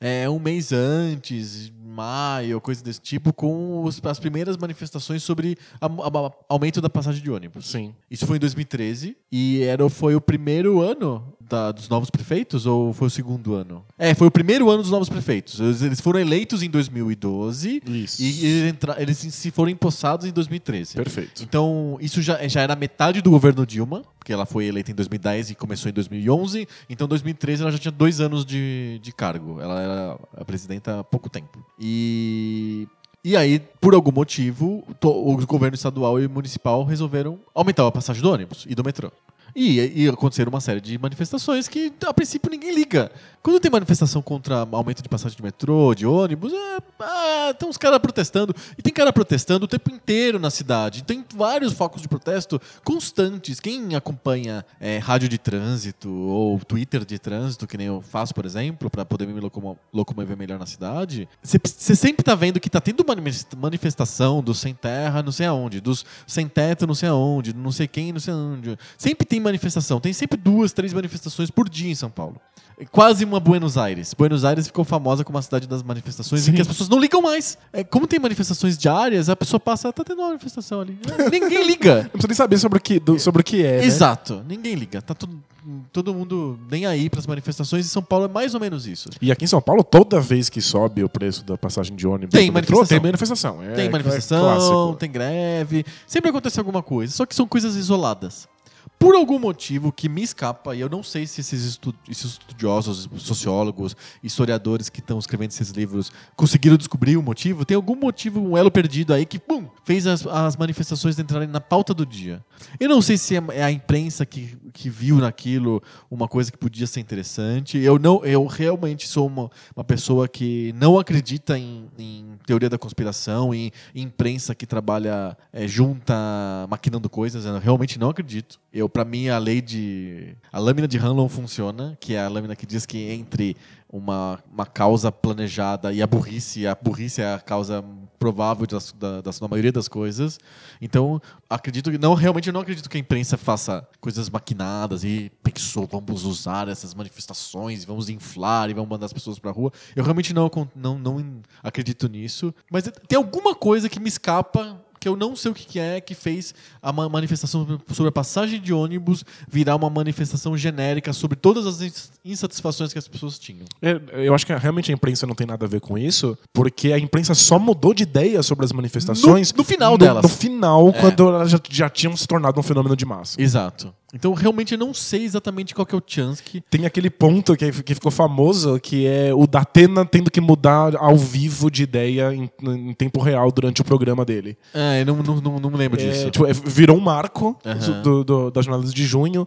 é, um mês antes, maio, coisa desse tipo, com os- as primeiras manifestações sobre a- a- aumento da passagem de ônibus. Sim. Isso foi em 2013 e era, foi o primeiro ano da- dos novos prefeitos ou foi o segundo ano? É, foi o primeiro ano dos novos prefeitos. Eles, eles foram eleitos em 2012 Isso. e eles, entra- eles se foram empossados em 2013. Perfeito. Então, isso já, já era metade do governo Dilma, porque ela foi eleita em 2010 e começou em 2011. Então, em 2013, ela já tinha dois anos de, de cargo. Ela era a presidenta há pouco tempo. E. E aí, por algum motivo, o governo estadual e municipal resolveram aumentar a passagem do ônibus e do metrô. E, e aconteceram uma série de manifestações que, a princípio, ninguém liga. Quando tem manifestação contra aumento de passagem de metrô, de ônibus, é, ah, tem uns caras protestando. E tem cara protestando o tempo inteiro na cidade. Tem vários focos de protesto constantes. Quem acompanha é, rádio de trânsito ou Twitter de trânsito, que nem eu faço, por exemplo, para poder me locomo- locomover melhor na cidade, você sempre tá vendo que tá tendo uma manifesta- manifestação dos sem terra, não sei aonde, dos sem teto, não sei aonde, não sei quem, não sei aonde. Sempre tem manifestação. Tem sempre duas, três manifestações por dia em São Paulo. É Quase uma Buenos Aires. Buenos Aires ficou famosa como a cidade das manifestações Sim. em que as pessoas não ligam mais. É, como tem manifestações diárias, a pessoa passa, tá tendo uma manifestação ali. É, Ninguém liga. Não precisa nem saber sobre o que, do- sobre o que é. né? Exato, ninguém liga. Tá todo, todo mundo nem aí pras manifestações e São Paulo é mais ou menos isso. E aqui em São Paulo, toda vez que sobe o preço da passagem de ônibus Tem do metrô, manifestação. tem manifestação. É- tem é manifestação, clássico. tem greve, sempre acontece alguma coisa, só que são coisas isoladas. Por algum motivo que me escapa, e eu não sei se esses, estu- esses estudiosos, sociólogos, historiadores que estão escrevendo esses livros conseguiram descobrir o motivo, tem algum motivo, um elo perdido aí que, pum, fez as, as manifestações entrarem na pauta do dia. Eu não sei se é é a imprensa que, que viu naquilo uma coisa que podia ser interessante. Eu não, eu realmente sou uma, uma pessoa que não acredita em, em teoria da conspiração, em, em imprensa que trabalha é, junta, maquinando coisas. Eu realmente não acredito. Eu, para mim, a lei de. A lâmina de Hanlon funciona, que é a lâmina que diz que entre uma, uma causa planejada e a burrice, a burrice é a causa provável das, da, das- da maioria das coisas. Então, acredito que. Não, realmente eu não acredito que a imprensa faça coisas maquinadas e pensou, vamos usar essas manifestações, vamos inflar e vamos mandar as pessoas pra rua. Eu realmente não, não, não acredito nisso. Mas tem alguma coisa que me escapa. Que eu não sei o que é que fez a ma- manifestação sobre a passagem de ônibus virar uma manifestação genérica sobre todas as ins- insatisfações que as pessoas tinham. É, Eu acho que realmente a imprensa não tem nada a ver com isso, porque a imprensa só mudou de ideia sobre as manifestações No- no final no, delas. No final, É. quando elas já, já tinham se tornado um fenômeno de massa. Exato. Então, realmente, eu não sei exatamente qual que é o chance que Tem aquele ponto que, que ficou famoso, que é o Datena tendo que mudar ao vivo de ideia em, em tempo real durante o programa dele. É, eu não, não, não, não me lembro É, disso. tipo, é, virou um marco Aham. do, do, das jornadas de junho.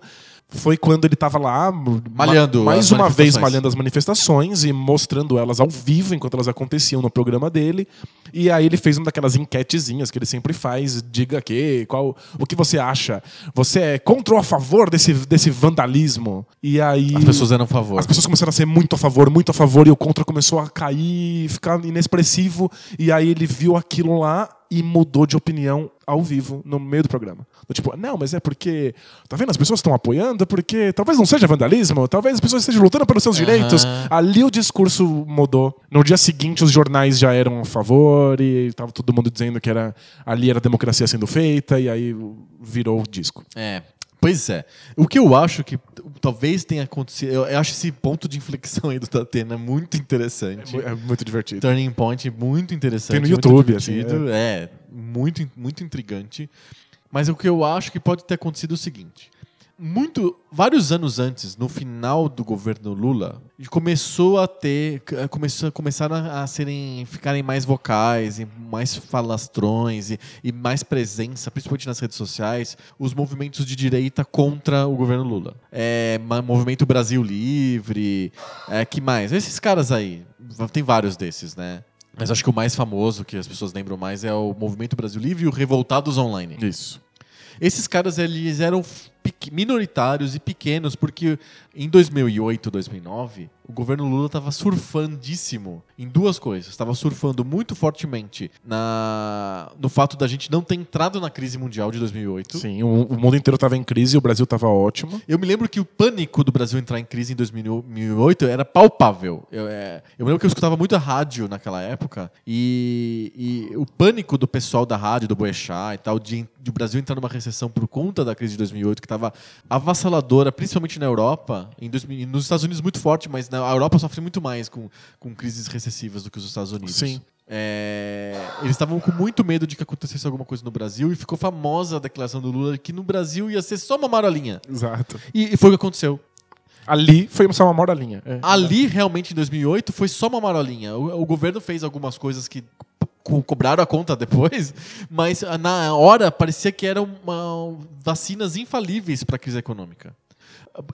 Foi quando ele tava lá, ma- Malhando mais uma vez malhando as manifestações e mostrando elas ao vivo enquanto elas aconteciam no programa dele. E aí ele fez uma daquelas enquetezinhas que ele sempre faz, diga aqui, qual, o que você acha? Você é contra ou a favor desse, desse vandalismo? E aí As pessoas eram a favor. as pessoas começaram a ser muito a favor, muito a favor, e o contra começou a cair, ficar inexpressivo. E aí ele viu aquilo lá e mudou de opinião ao vivo, no meio do programa. Do tipo, não, mas é porque. Tá vendo? As pessoas estão apoiando porque talvez não seja vandalismo, talvez as pessoas estejam lutando pelos seus Aham. direitos. Ali o discurso mudou. No dia seguinte, os jornais já eram a favor e tava todo mundo dizendo que era, ali era a democracia sendo feita, e aí virou o disco. É. Pois é. O que eu acho que talvez tenha acontecido. Eu acho esse ponto de inflexão aí do Datena muito interessante. É muito divertido. Turning point muito interessante. Tem no YouTube, assim, divertido. é. muito, muito intrigante. Mas o que eu acho que pode ter acontecido é o seguinte. Muito, vários anos antes, no final do governo Lula, começou a ter, começou, começaram a serem, ficarem mais vocais, e mais falastrões e, e mais presença, principalmente nas redes sociais, os movimentos de direita contra o governo Lula. É, movimento Brasil Livre, é, que mais? Esses caras aí, tem vários desses, né? Mas acho que o mais famoso, que as pessoas lembram mais, é o Movimento Brasil Livre e o Revoltados Online. Isso. Esses caras eles eram minoritários e pequenos porque em 2008, 2009, o governo Lula estava surfandíssimo em duas coisas. Estava surfando muito fortemente na, no fato da gente não ter entrado na crise mundial de 2008. Sim, o, o mundo inteiro estava em crise e o Brasil estava ótimo. Eu me lembro que o pânico do Brasil entrar em crise em 2008 era palpável. Eu, é, eu me lembro que eu escutava muito a rádio naquela época e, e o pânico do pessoal da rádio, do Boechat e tal, de, de o Brasil entrar numa recessão por conta da crise de 2008, que estava avassaladora, principalmente na Europa, em 2000, nos Estados Unidos muito forte, mas na Europa sofre muito mais com, com crises recessivas do que os Estados Unidos. Sim. É, eles estavam com muito medo de que acontecesse alguma coisa no Brasil e ficou famosa a declaração do Lula que no Brasil ia ser só uma marolinha. Exato. E, e foi o que aconteceu. Ali foi só uma moralinha. É. Ali, realmente, em 2008, foi só uma marolinha. O, o governo fez algumas coisas que co- cobraram a conta depois, mas ah, na hora parecia que eram uma- vacinas infalíveis para a crise econômica.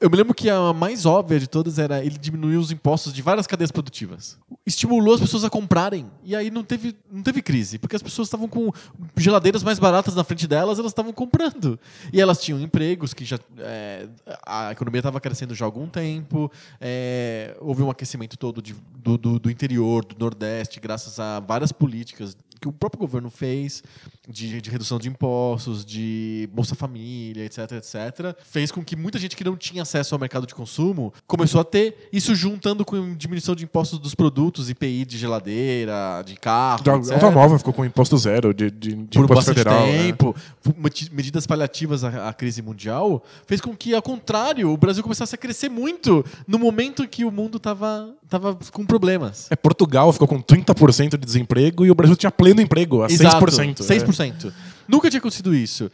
Eu me lembro que a mais óbvia de todas era ele diminuir os impostos de várias cadeias produtivas. Estimulou as pessoas a comprarem. E aí não teve, não teve crise, porque as pessoas estavam com geladeiras mais baratas na frente delas, elas estavam comprando. E elas tinham empregos que já. é, a economia estava crescendo já há algum tempo. é, houve um aquecimento todo de- do, do, do interior, do Nordeste, graças a várias políticas que o próprio governo fez de, de redução de impostos, de Bolsa Família, etc, etc, fez com que muita gente que não tinha acesso ao mercado de consumo começou a ter isso juntando com diminuição de impostos dos produtos, IPI de geladeira, de carro, A etc Nova ficou com imposto zero de, de, de por imposto bastante federal. né? tempo, meti- medidas paliativas à, à crise mundial, fez com que, ao contrário, o Brasil começasse a crescer muito no momento em que o mundo estava tava com problemas. É, Portugal ficou com 30% de desemprego e o Brasil tinha pleno emprego, a 6%. 6%. Nunca tinha acontecido isso.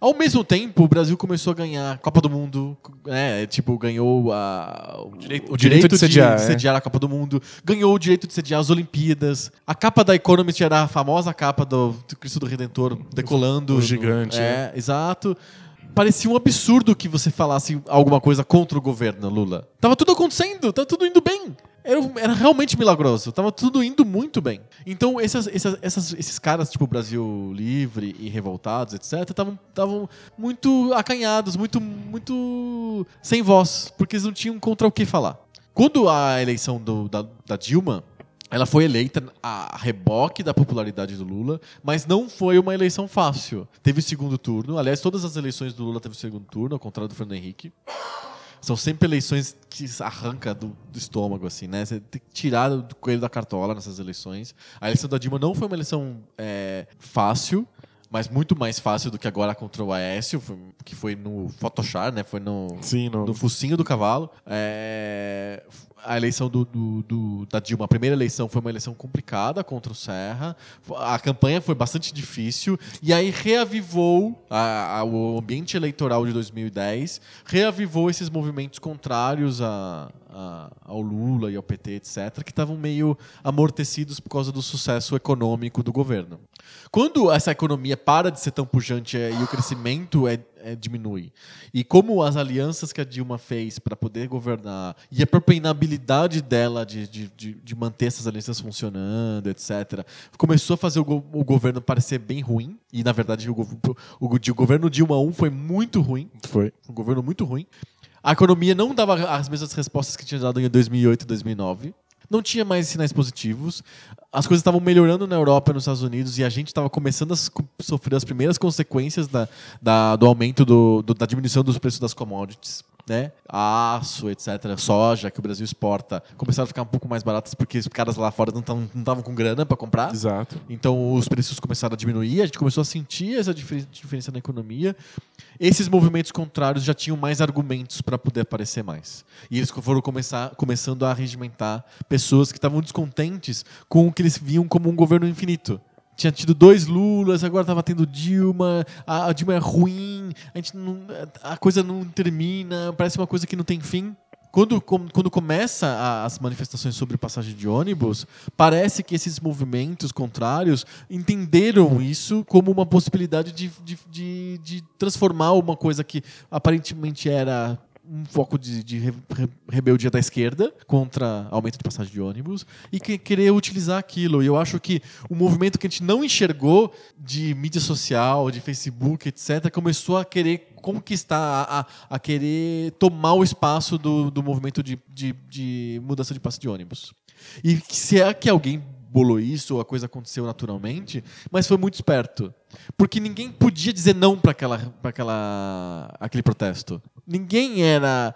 Ao mesmo tempo, o Brasil começou a ganhar Copa do Mundo, né? Tipo, ganhou a, o, direito- o o direito de sediar, é. sediar a Copa do Mundo, ganhou o direito de sediar as Olimpíadas. A capa da Economist era a famosa capa do, do Cristo do Redentor decolando. o gigante, É, exato. Parecia um absurdo que você falasse alguma coisa contra o governo, Lula. Tava tudo acontecendo, tava tudo indo bem. Era, era realmente milagroso, tava tudo indo muito bem. Então, essas, essas, essas- esses caras, tipo Brasil Livre e Revoltados, etc., estavam muito acanhados, muito, muito sem voz, porque eles não tinham contra o que falar. Quando a eleição do- da, da Dilma, ela foi eleita a reboque da popularidade do Lula, mas não foi uma eleição fácil. Teve segundo turno. Aliás, todas as eleições do Lula teve segundo turno, ao contrário do Fernando Henrique. São sempre eleições que arranca do, do estômago, assim, né? Você tem que tirar do coelho da cartola nessas eleições. A eleição da Dilma não foi uma eleição é, fácil, mas muito mais fácil do que agora contra o Aécio, que foi no Photoshop, né? Foi no, Sim, no, no focinho do cavalo. É, a eleição do, do- do- da Dilma, a primeira eleição foi uma eleição complicada contra o Serra. A campanha foi bastante difícil. E aí reavivou a- a- o ambiente eleitoral de 2010, reavivou esses movimentos contrários a- a- ao Lula e ao PT, etc., que estavam meio amortecidos por causa do sucesso econômico do governo. Quando essa economia para de ser tão pujante é, e o crescimento é, é, diminui, e como as alianças que a Dilma fez para poder governar e a própria inabilidade dela de, de, de, de manter essas alianças funcionando, etc., começou a fazer o, go- o governo parecer bem ruim, e na verdade o, o, o governo Dilma 1 foi muito ruim, foi. um governo muito ruim. A economia não dava as mesmas respostas que tinha dado em 2008 e 2009. Não tinha mais sinais positivos. As coisas estavam melhorando na Europa e nos Estados Unidos e a gente estava começando a so- sofrer as primeiras consequências da, da- do aumento do- do- da diminuição dos preços das commodities. Né? Aço, etc., soja que o Brasil exporta, começaram a ficar um pouco mais baratas porque os caras lá fora não estavam com grana para comprar. Exato. Então os preços começaram a diminuir, a gente começou a sentir essa difer- diferença na economia. Esses movimentos contrários já tinham mais argumentos para poder aparecer mais. E eles foram começar, começando a regimentar pessoas que estavam descontentes com o que eles viam como um governo infinito. Tinha tido dois Lulas, agora estava tendo Dilma, a, a Dilma é ruim, a, gente não- a coisa não termina, parece uma coisa que não tem fim. Quando, quando começa as manifestações sobre passagem de ônibus, parece que esses movimentos contrários entenderam isso como uma possibilidade de, de, de, de transformar uma coisa que aparentemente era um foco de, de re- re- rebeldia da esquerda contra aumento de passagem de ônibus e que, querer utilizar aquilo. E eu acho que o movimento que a gente não enxergou de mídia social, de Facebook, etc., começou a querer conquistar, a, a- a querer tomar o espaço do, do movimento de, de, de mudança de passe de ônibus. E se é que alguém bolou isso ou a coisa aconteceu naturalmente, mas foi muito esperto. Porque ninguém podia dizer não para aquela, aquela, aquele protesto. Ninguém era.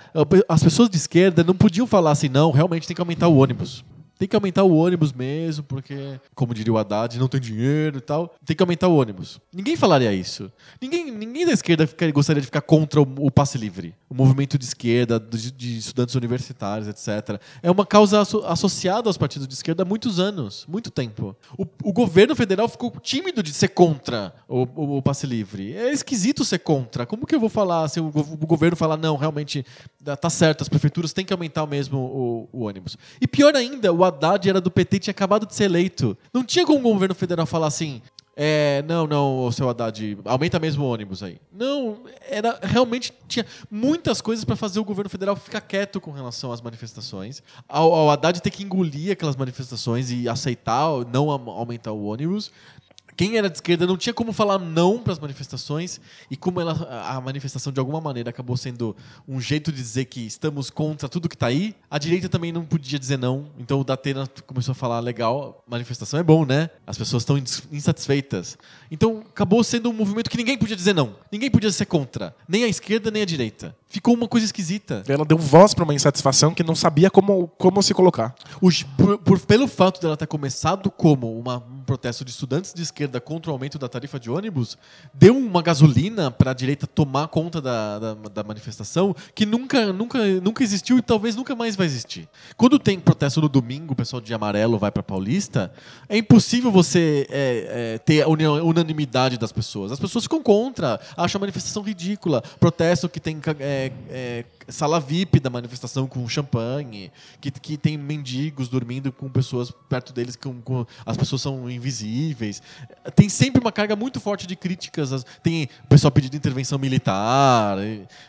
As pessoas de esquerda não podiam falar assim, não, realmente tem que aumentar o ônibus. Tem que aumentar o ônibus mesmo, porque, como diria o Haddad, não tem dinheiro e tal. Tem que aumentar o ônibus. Ninguém falaria isso. Ninguém, ninguém da esquerda fica- gostaria de ficar contra o, o passe livre. O movimento de esquerda, de, estudantes universitários, etc. É uma causa asso- associada aos partidos de esquerda há muitos anos, muito tempo. O, o governo federal ficou tímido de ser contra o, o- o passe livre. É esquisito ser contra. Como que eu vou falar se o, go- o governo falar, não, realmente tá certo, as prefeituras têm que aumentar mesmo o ônibus. E pior ainda, o Haddad era do PT e tinha acabado de ser eleito. Não tinha como o governo federal falar assim. É, não, não, ô, seu Haddad, aumenta mesmo o ônibus aí. Não, era realmente tinha muitas coisas para fazer o governo federal ficar quieto com relação às manifestações. Ao, ao Haddad ter que engolir aquelas manifestações e aceitar não aumentar o ônibus. Quem era de esquerda não tinha como falar não para as manifestações e como ela, a manifestação de alguma maneira acabou sendo um jeito de dizer que estamos contra tudo que está aí, a direita também não podia dizer não. Então o Datena começou a falar legal, manifestação é bom, né? As pessoas estão ins- insatisfeitas. Então acabou sendo um movimento que ninguém podia dizer não. Ninguém podia ser contra, nem a esquerda nem a direita. Ficou uma coisa esquisita. Ela deu voz para uma insatisfação que não sabia como, como se colocar. Por, por- pelo fato dela ter começado como uma- um protesto de estudantes de esquerda contra o aumento da tarifa de ônibus, deu uma gasolina para a direita tomar conta da, da, da manifestação que nunca, nunca, nunca existiu e talvez nunca mais vai existir. Quando tem protesto no domingo, o pessoal de amarelo vai para Paulista, é impossível você é, é, ter a unanimidade das pessoas. As pessoas ficam contra, acham a manifestação ridícula. Protesto que tem ca- 诶诶 sala VIP da manifestação com champanhe, que, que tem mendigos dormindo com pessoas perto deles, com, com- as pessoas são invisíveis. Tem sempre uma carga muito forte de críticas. as- Tem o pessoal pedindo intervenção militar.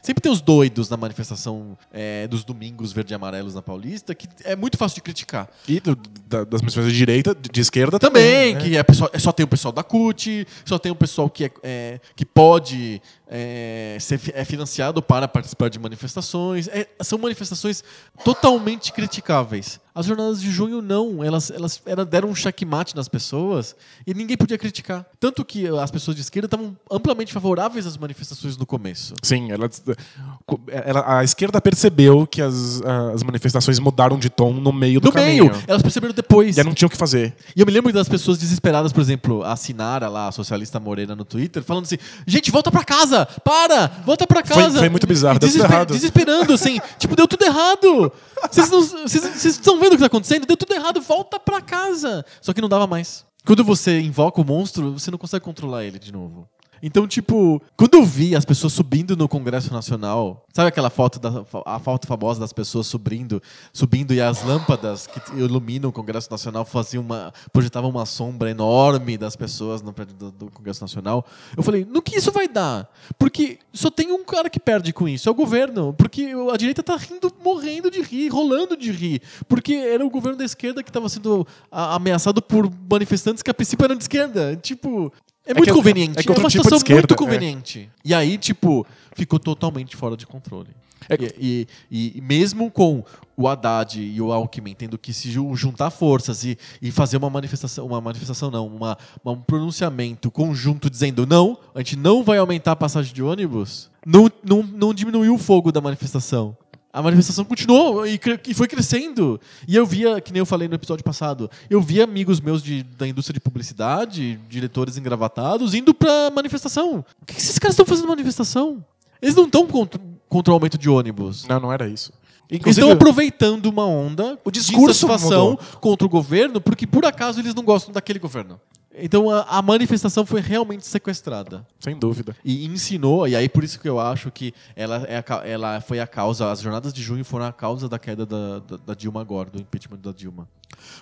Sempre tem os doidos na manifestação é, dos domingos verde e amarelos na Paulista, que é muito fácil de criticar. E do- da- das pessoas de direita, de esquerda Também, também. né? que é, pessoal, é só tem o pessoal da CUT, só tem o pessoal que, é, é, que pode é, ser é financiado para participar de manifestações. É, são manifestações totalmente criticáveis. As jornadas de junho não, elas, elas era- deram um checkmate nas pessoas e ninguém podia criticar. Tanto que as pessoas de esquerda estavam amplamente favoráveis às manifestações no começo. Sim, ela, ela- a esquerda percebeu que as, as manifestações mudaram de tom no meio do No caminho. meio, elas perceberam depois. E não tinham o que fazer. E eu me lembro das pessoas desesperadas, por exemplo, a Sinara lá, a socialista morena no Twitter, falando assim: gente, volta pra casa! Para! Volta pra Foi- casa! foi muito bizarro, deu tudo errado. Desesperando, assim, tipo, deu tudo errado! Vocês estão vendo o que tá acontecendo? Deu tudo errado, volta pra casa! Só que não dava mais. Quando você invoca o monstro, você não consegue controlar ele de novo. Então, tipo, quando eu vi as pessoas subindo no Congresso Nacional, sabe aquela foto da a foto famosa das pessoas subindo, subindo e as lâmpadas que iluminam o Congresso Nacional faziam uma projetavam uma sombra enorme das pessoas no prédio do, do Congresso Nacional. Eu falei, no que isso vai dar? Porque só tem um cara que perde com isso, é o governo, porque a direita tá rindo, morrendo de rir, rolando de rir, porque era o governo da esquerda que estava sendo ameaçado por manifestantes que a princípio eram de esquerda. Tipo, é muito que é- conveniente. é que outro uma tipo situação esquerda, muito é. conveniente. E aí, tipo, ficou totalmente fora de controle. É- E, e- e mesmo com o Haddad e o Alckmin tendo que se ju- juntar forças e, e fazer uma manifestação, uma manifestação não, uma- um pronunciamento conjunto dizendo não, a gente não vai aumentar a passagem de ônibus, não, não, não diminuiu o fogo da manifestação. A manifestação continuou e, e foi crescendo. E eu via, que nem eu falei no episódio passado, eu via amigos meus de- da indústria de publicidade, diretores engravatados, indo pra manifestação. O que que esses caras estão fazendo na manifestação? Eles não estão contra, contra o aumento de ônibus. Não, não era isso. Eles Inclusive, estão aproveitando uma onda O discurso de insatisfação mudou. contra o governo porque por acaso eles não gostam daquele governo. Então a, a manifestação foi realmente sequestrada sem dúvida. e ensinou e aí por isso que eu acho que ela, é a ela foi a causa as jornadas de junho foram a causa da queda da, da, da Dilma agora do impeachment da Dilma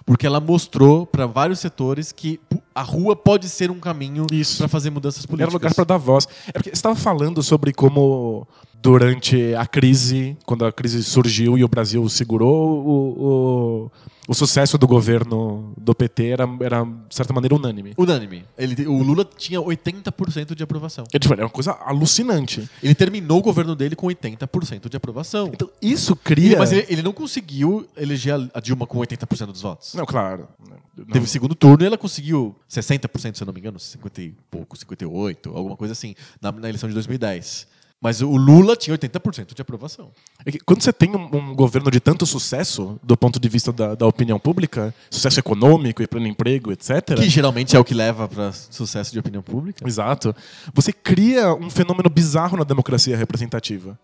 porque ela mostrou para vários setores que a rua pode ser um caminho para fazer mudanças Era políticas lugar para dar voz. É porque você estava falando sobre como durante a crise, quando a crise surgiu e o Brasil segurou, o, o, o sucesso do governo do PT era, era de certa maneira, unânime. Unânime. Ele, o Lula tinha 80% de aprovação. É, tipo, é uma coisa alucinante. Ele terminou o governo dele com 80% de aprovação. Então, isso cria. Ele- mas ele, ele não conseguiu eleger a- Dilma com 80% dos votos. Não, claro. Não. Teve segundo turno e ela conseguiu 60%, se eu não me engano, 50 e pouco, 58, alguma coisa assim, na, na eleição de 2010. Mas o Lula tinha 80% de aprovação. É que quando você tem um, um governo de tanto sucesso, do ponto de vista da, da opinião pública, sucesso econômico e pleno emprego, etc. Que geralmente é o que leva para sucesso de opinião pública. Exato. Você cria um fenômeno bizarro na democracia representativa.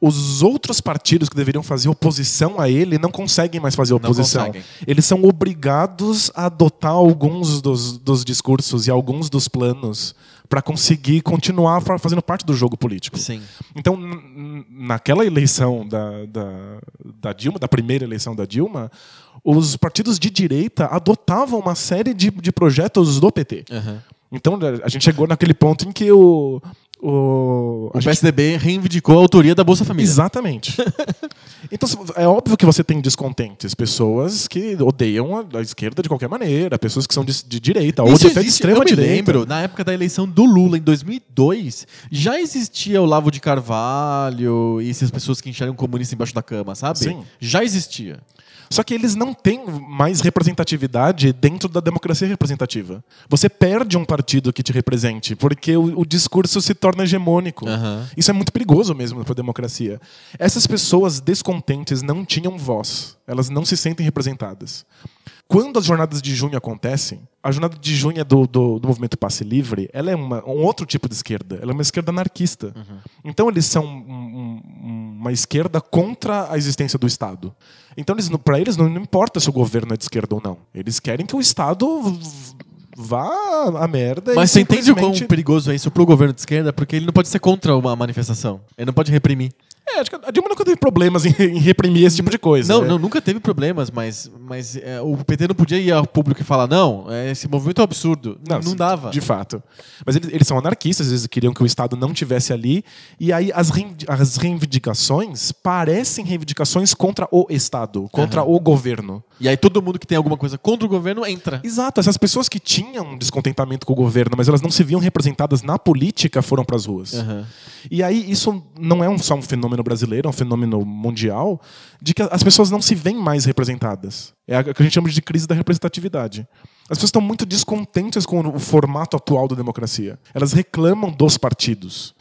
Os outros partidos que deveriam fazer oposição a ele não conseguem mais fazer oposição. Eles são obrigados a adotar alguns dos, dos discursos e alguns dos planos para conseguir continuar fa- fazendo parte do jogo político. Sim. Então, naquela eleição da, da, da Dilma, da primeira eleição da Dilma, os partidos de direita adotavam uma série de, de projetos do PT. Aham. Então, a gente chegou naquele ponto em que o. O, O gente- PSDB reivindicou a autoria da Bolsa Família. Exatamente. então, é óbvio que você tem descontentes, pessoas que odeiam a, esquerda de qualquer maneira, pessoas que são de, de direita, ou Isso de até de extrema eu me direita. lembro, na época da eleição do Lula, em 2002, já existia o Lavo de Carvalho e essas pessoas que enxergam comunista embaixo da cama, sabe? Sim. Já existia. Só que eles não têm mais representatividade dentro da democracia representativa. Você perde um partido que te represente, porque o, o discurso se torna hegemônico. Aham. Isso é muito perigoso mesmo para a democracia. Essas pessoas descontentes não tinham voz. Elas não se sentem representadas. Quando as jornadas de junho acontecem, a jornada de junho é do, do, do movimento Passe Livre, ela é uma, um outro tipo de esquerda. Ela é uma esquerda anarquista. Então eles são um- um- uma esquerda contra a existência do Estado. Então eles, para eles não, não importa se o governo é de esquerda ou não. Eles querem que o Estado vá à merda. Mas você entende o simplesmente- quão perigoso é isso pro governo de esquerda? Porque ele não pode ser contra uma manifestação. Ele não pode reprimir. É, acho que a Dilma nunca teve problemas em, em reprimir esse tipo de coisa. Não, né? não, nunca teve problemas, mas, mas é, o PT não podia ir ao público e falar, não, é, esse movimento é um absurdo. Não, não dava. De fato. Mas eles, eles são anarquistas, eles queriam que o Estado não tivesse ali. E aí as, as reivindicações parecem reivindicações contra o Estado, contra o governo. E aí todo mundo que tem alguma coisa contra o governo entra. Exato, essas pessoas que tinham descontentamento com o governo, mas elas não se viam representadas na política, foram para as ruas. Aham. E aí isso não é um- só um fenômeno brasileiro, é um fenômeno mundial, de que as pessoas não se veem mais representadas. É a que a gente chama de crise da representatividade. As pessoas estão muito descontentes com o formato atual da democracia. Elas reclamam dos partidos.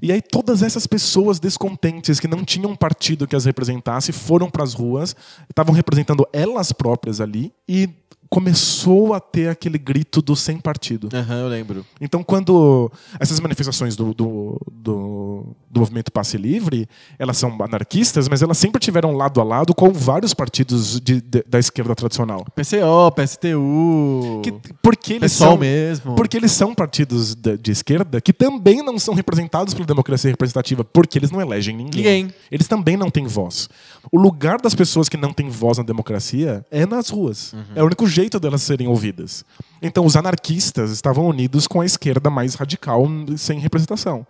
E aí todas essas pessoas descontentes que não tinham partido que as representasse foram para as ruas, estavam representando elas próprias ali e começou a ter aquele grito do sem partido. Aham, eu lembro. Então, quando essas manifestações do, do, do, do movimento Passe Livre, elas são anarquistas, mas elas sempre tiveram lado a lado com vários partidos de- de- da esquerda tradicional. PCO, PSTU, Que, porque eles PSOL são, mesmo. porque eles são partidos de, de esquerda que também não são representados pela democracia representativa, porque eles não elegem ninguém. Ninguém. Eles também não têm voz. O lugar das pessoas que não têm voz na democracia é nas ruas. Uhum. É o único jeito delas serem ouvidas. Então, os anarquistas estavam unidos com a esquerda mais radical, sem representação.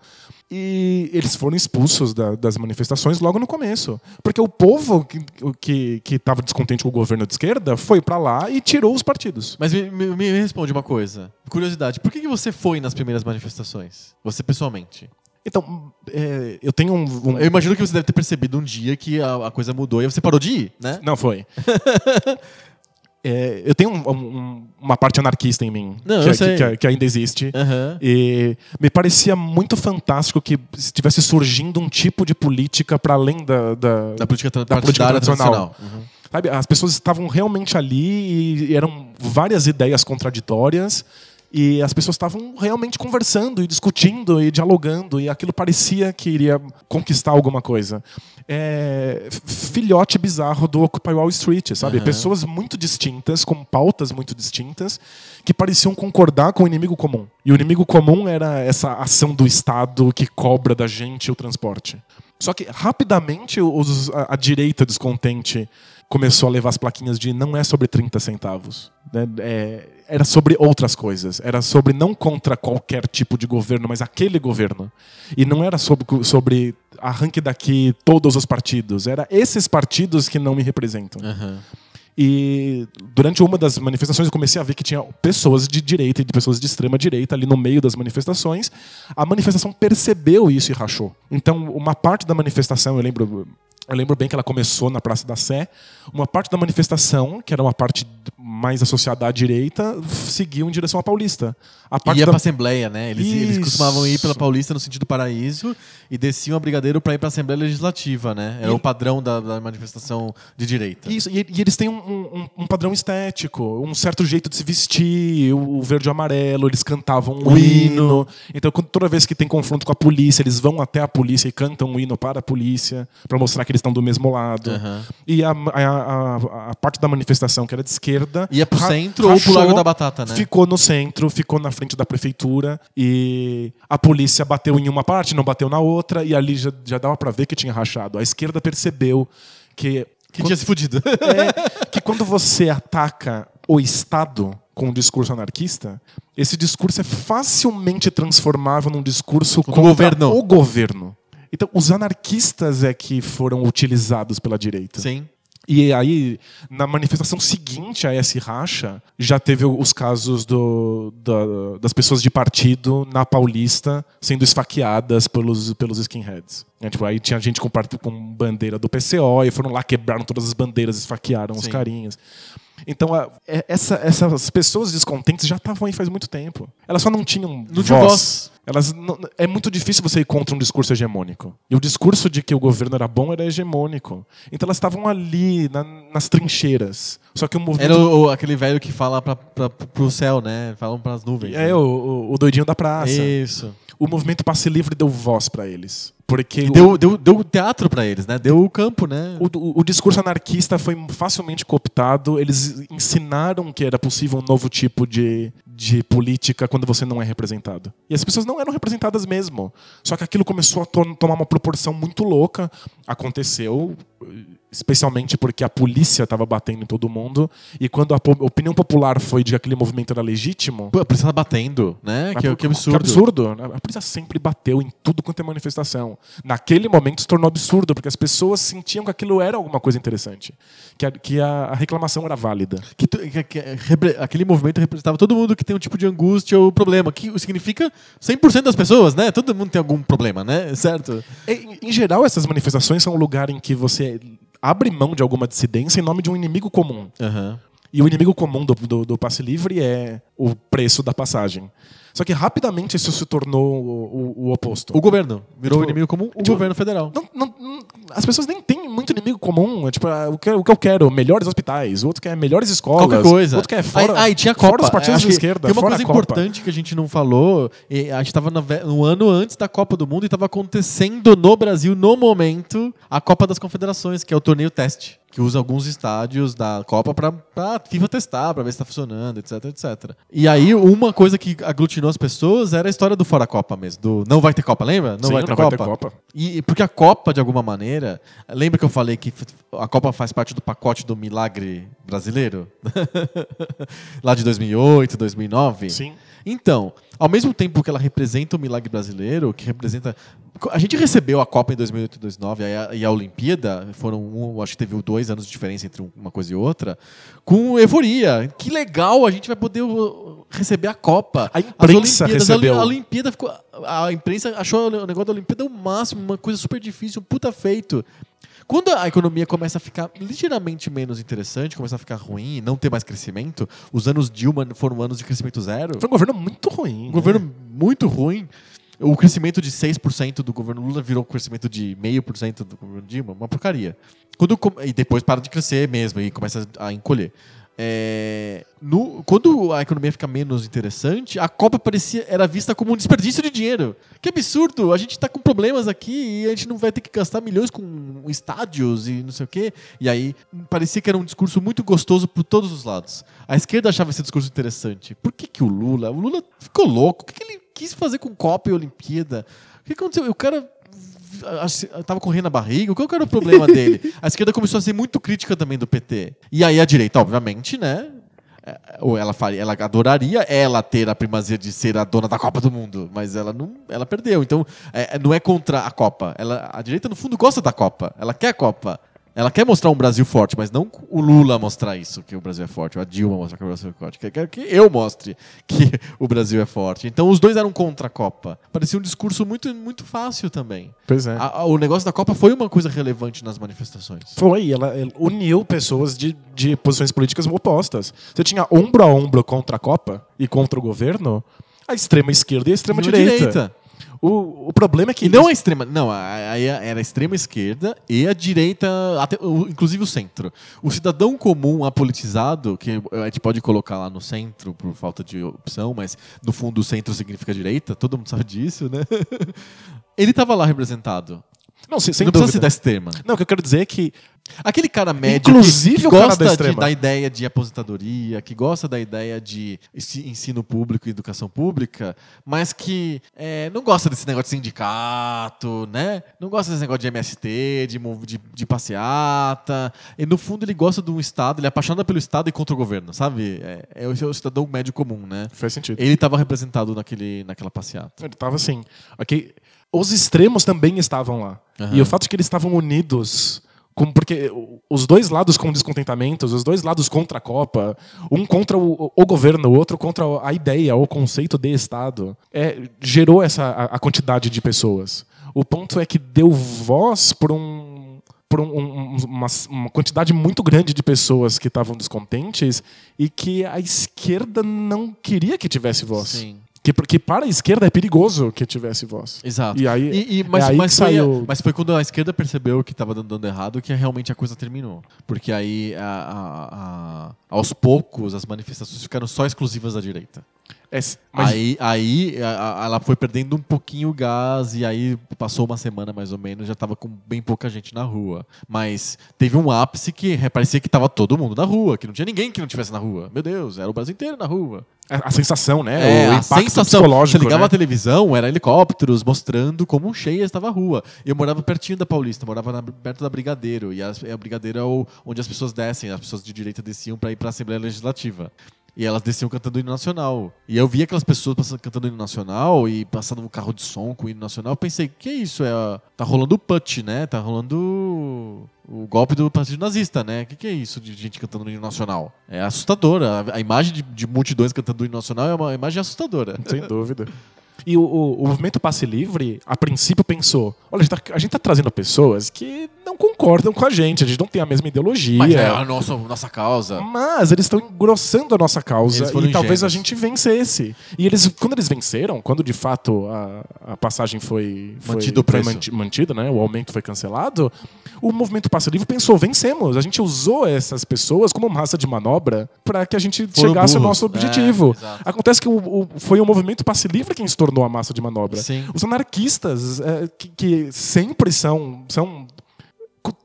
E eles foram expulsos da- das manifestações logo no começo. Porque o povo que estava descontente com o governo de esquerda foi para lá e tirou os partidos. Mas me, me- me responde uma coisa. Curiosidade, por que, que você foi nas primeiras manifestações? Você pessoalmente? Então, é, eu tenho um. um- Eu imagino que você deve ter percebido um dia que a, a coisa mudou e você parou de ir, né? Não foi. É, eu tenho um- um- uma parte anarquista em mim, Não, que, sei. que- que ainda existe. Aham. E me parecia muito fantástico que estivesse surgindo um tipo de política para além da, da, Da política, da política tradicional. Uhum. Sabe, as pessoas estavam realmente ali e eram várias ideias contraditórias e as pessoas estavam realmente conversando e discutindo e dialogando e aquilo parecia que iria conquistar alguma coisa. É, filhote bizarro do Occupy Wall Street, sabe? Aham. Pessoas muito distintas, com pautas muito distintas, que pareciam concordar com o inimigo comum. E o inimigo comum era essa ação do Estado que cobra da gente o transporte. Só que rapidamente os- a, a direita descontente começou a levar as plaquinhas de não é sobre 30 centavos. né? É, era sobre outras coisas. Era sobre não contra qualquer tipo de governo, mas aquele governo. E não era sobre, sobre arranque daqui todos os partidos. Era esses partidos que não me representam. Aham. E durante uma das manifestações eu comecei a ver que tinha pessoas de direita e de pessoas de extrema direita ali no meio das manifestações. A manifestação percebeu isso e rachou. Então, uma parte da manifestação, eu lembro, eu lembro bem que ela começou na Praça da Sé. Uma parte da manifestação, que era uma parte mais associada à direita, seguiu em direção à Paulista. A parte Ia da... pra Assembleia, né? Eles, eles costumavam ir pela Paulista no sentido paraíso e desciam a Brigadeiro pra ir pra Assembleia Legislativa, né? Era E- o padrão da, da manifestação de direita. Isso, e, e eles têm um, um- um padrão estético, um certo jeito de se vestir, o, verde e o amarelo, eles cantavam um O hino. hino. Então, toda vez que tem confronto com a polícia, eles vão até a polícia e cantam um hino para a polícia, para mostrar que eles estão do mesmo lado. Aham. E a, a- a- a parte da manifestação, que era de esquerda. Ia pro centro ou pro rachou, Largo da Batata, né? Ficou no centro, ficou na frente da prefeitura e a polícia bateu em uma parte, não bateu na outra, e ali já, já dava para ver que tinha rachado. A esquerda percebeu que. Que tinha se fudido. É, que quando você ataca o Estado com um discurso anarquista, esse discurso é facilmente transformável num discurso Contra governo. o governo. Então, os anarquistas é que foram utilizados pela direita. Sim. E aí, na manifestação seguinte a esse racha, já teve os casos do- da- das pessoas de partido na Paulista sendo esfaqueadas pelos, pelos skinheads. É, tipo, aí tinha gente com, com bandeira do PCO e foram lá, quebraram todas as bandeiras, esfaquearam os Sim. carinhas. Então, a- é- essa- essas pessoas descontentes já estavam aí faz muito tempo. Elas só não tinham Não tinha voz. Elas não- é muito difícil você ir contra um discurso hegemônico. E o discurso de que o governo era bom era hegemônico. Então elas estavam ali, na- nas trincheiras. Só que o movimento. Era o, o- aquele velho que fala pra, pra, pro céu, né? Falam pras nuvens. É, né? o, o- doidinho da praça. Isso. O movimento Passe Livre deu voz pra eles. Porque E o- deu, deu, deu teatro pra eles, né? Deu o campo, né? O, o- o discurso anarquista foi facilmente cooptado. Eles ensinaram que era possível um novo tipo de, de política quando você não é representado. E as pessoas não eram representadas mesmo. Só que aquilo começou a to- tomar uma proporção muito louca. Aconteceu, especialmente porque a polícia estava batendo em todo mundo. E quando a opinião popular foi de que aquele movimento era legítimo. Pô, a polícia tá batendo, né? Que, que absurdo. Que absurdo. A polícia sempre bateu em tudo quanto é manifestação. Naquele momento se tornou absurdo, porque as pessoas sentiam que aquilo era alguma coisa interessante. Que a, que a, reclamação era válida. Que tu- que- que repre- aquele movimento representava todo mundo que tem um tipo de angústia ou problema, que significa 100% das pessoas, né? Todo mundo tem algum problema, né? Certo? Em, em geral, essas manifestações são um lugar em que você abre mão de alguma dissidência em nome de um inimigo comum. Aham. E o inimigo comum do, do, do passe livre é o preço da passagem. Só que rapidamente isso se tornou o, o- o oposto. O governo virou Tipo, inimigo comum, o tipo, governo federal. Não- não- não- as pessoas nem têm muito inimigo comum. É tipo, ah, o que, o que eu quero, melhores hospitais, o outro quer melhores escolas, Qualquer coisa. o outro quer fora, aí, aí tinha a fora Copa. os partidos de que esquerda, Tem uma coisa Copa. importante que a gente não falou. a gente estava no ano antes da Copa do Mundo e estava acontecendo no Brasil, no momento, a Copa das Confederações, que é o torneio teste. Que usa alguns estádios da Copa pra, pra FIFA testar, pra ver se tá funcionando, etc, etc. E aí, uma coisa que aglutinou as pessoas era a história do fora Copa mesmo. Do não vai ter Copa, lembra? Não, Sim, vai, ter não vai Copa. ter Copa. E porque a Copa, de alguma maneira, lembra que eu falei que a Copa faz parte do pacote do milagre brasileiro? Lá de 2008, 2009? Sim. Então, ao mesmo tempo que ela representa o milagre brasileiro, que representa. A gente recebeu a Copa em 2008 e 2009 e a, e a Olimpíada, foram, um, acho que teve dois anos de diferença entre uma coisa e outra, com euforia. Que legal, a gente vai poder uh, receber a Copa. A imprensa recebeu. A Olimpíada ficou. A imprensa achou o negócio da Olimpíada o máximo, uma coisa super difícil, um puta feito. Quando a economia começa a ficar ligeiramente menos interessante, começa a ficar ruim e não ter mais crescimento, os anos Dilma foram anos de crescimento zero. Foi um governo muito ruim. Um né? governo muito ruim. O crescimento de 6% do governo Lula virou um crescimento de 0,5% do governo Dilma. Uma porcaria. Quando, e depois para de crescer mesmo e começa a encolher. É, no- quando a economia fica menos interessante, a Copa parecia era vista como um desperdício de dinheiro. Que absurdo! A gente está com problemas aqui e a gente não vai ter que gastar milhões com estádios e não sei o quê. E aí parecia que era um discurso muito gostoso por todos os lados. A esquerda achava esse discurso interessante. Por que, que o Lula? O Lula ficou louco. O que, que ele quis fazer com Copa e Olimpíada? O que aconteceu? O cara assim, tava correndo a barriga. Qual que era o problema dele? A esquerda começou a ser muito crítica também do PT. E aí a direita, obviamente, né? é, ou ela faria, ela adoraria ela ter a primazia de ser a dona da Copa do Mundo, mas ela não, ela perdeu. Então, é, não é contra a Copa. Ela, a direita no fundo gosta da Copa. Ela quer a Copa. Ela quer mostrar um Brasil forte, mas não o Lula mostrar isso, que o Brasil é forte, ou a Dilma mostrar que o Brasil é forte. Quer que eu mostre que o Brasil é forte. Então os dois eram contra a Copa. Parecia um discurso muito, muito fácil também. Pois é. A, a, o negócio da Copa foi uma coisa relevante nas manifestações. Foi, ela, ela uniu pessoas de, de posições políticas opostas. Você tinha ombro a ombro contra a Copa e contra o governo, a extrema esquerda e a extrema direita. direita. O, o problema é que. E não a extrema. Não, aí era a extrema esquerda e a direita, até, inclusive o centro. O cidadão comum apolitizado, que a gente pode colocar lá no centro por falta de opção, mas no fundo o centro significa direita, todo mundo sabe disso, né? Ele estava lá representado. Não, sem, sem não precisa ser da extrema. Não, o que eu quero dizer é que Aquele cara médio Inclusive que, que gosta da, de, da, ideia de aposentadoria, que gosta da ideia de ensino público e educação pública, mas que é, não gosta desse negócio de sindicato, né? Não gosta desse negócio de MST, de, de, de passeata. E no fundo ele gosta de um Estado, ele é apaixonado pelo Estado e contra o governo, sabe? É, é o é cidadão médio comum, né? Faz sentido. Ele estava representado naquele, naquela passeata. Ele estava assim. Okay. Os extremos também estavam lá. Uhum. E o fato de que eles estavam unidos como porque os dois lados com descontentamentos, os dois lados contra a Copa, um contra o, o governo, o outro contra a ideia, o conceito de Estado, é, gerou essa a, a quantidade de pessoas. O ponto é que deu voz por um por um, um, uma, uma, quantidade muito grande de pessoas que estavam descontentes e que a esquerda não queria que tivesse voz. Sim. Que, que para a esquerda é perigoso que tivesse voz. Exato. E aí, e, e, mas, é aí mas, foi, saiu... mas foi quando a esquerda percebeu que estava dando errado que realmente a coisa terminou. Porque aí, a, a, a, aos poucos, as manifestações ficaram só exclusivas da direita. É, mas... Aí, aí a, a, ela foi perdendo um pouquinho o gás e aí passou uma semana mais ou menos, já estava com bem pouca gente na rua. Mas teve um ápice que parecia que estava todo mundo na rua, que não tinha ninguém que não estivesse na rua. Meu Deus, era o Brasil inteiro na rua. A, a sensação, né? É, o a sensação. Você ligava né? a televisão, era helicópteros mostrando como cheia estava a rua. Eu morava pertinho da Paulista, morava na, perto da Brigadeiro. E a, a Brigadeiro é o, onde as pessoas descem, as pessoas de direita desciam para ir para a Assembleia Legislativa. E elas desciam cantando o hino nacional. E eu via aquelas pessoas passando, cantando o hino nacional e passando um carro de som com o hino nacional. Eu pensei, que é isso? É, tá rolando o putsch, né? Tá rolando o golpe do partido nazista, né? O que, que, é isso de gente cantando o hino nacional? É assustadora. A, a imagem de, de multidões cantando o hino nacional é uma imagem assustadora. Sem dúvida. E o, o, o, movimento passe livre, a princípio, pensou: olha, a gente está tá trazendo pessoas que não concordam com a gente, a gente não tem a mesma ideologia. Mas é a nossa, nossa causa. Mas eles estão engrossando a nossa causa e talvez a gente vencesse. E eles, quando eles venceram, quando de fato a, a passagem foi, foi, Mantido foi mantida, né, o aumento foi cancelado, o movimento passe livre pensou: vencemos. A gente usou essas pessoas como massa de manobra para que a gente chegasse ao nosso objetivo. É, Acontece que o, o, foi o movimento passe livre quem se tornou tornou a massa de manobra. Sim. Os anarquistas, é, que, que, sempre são, são.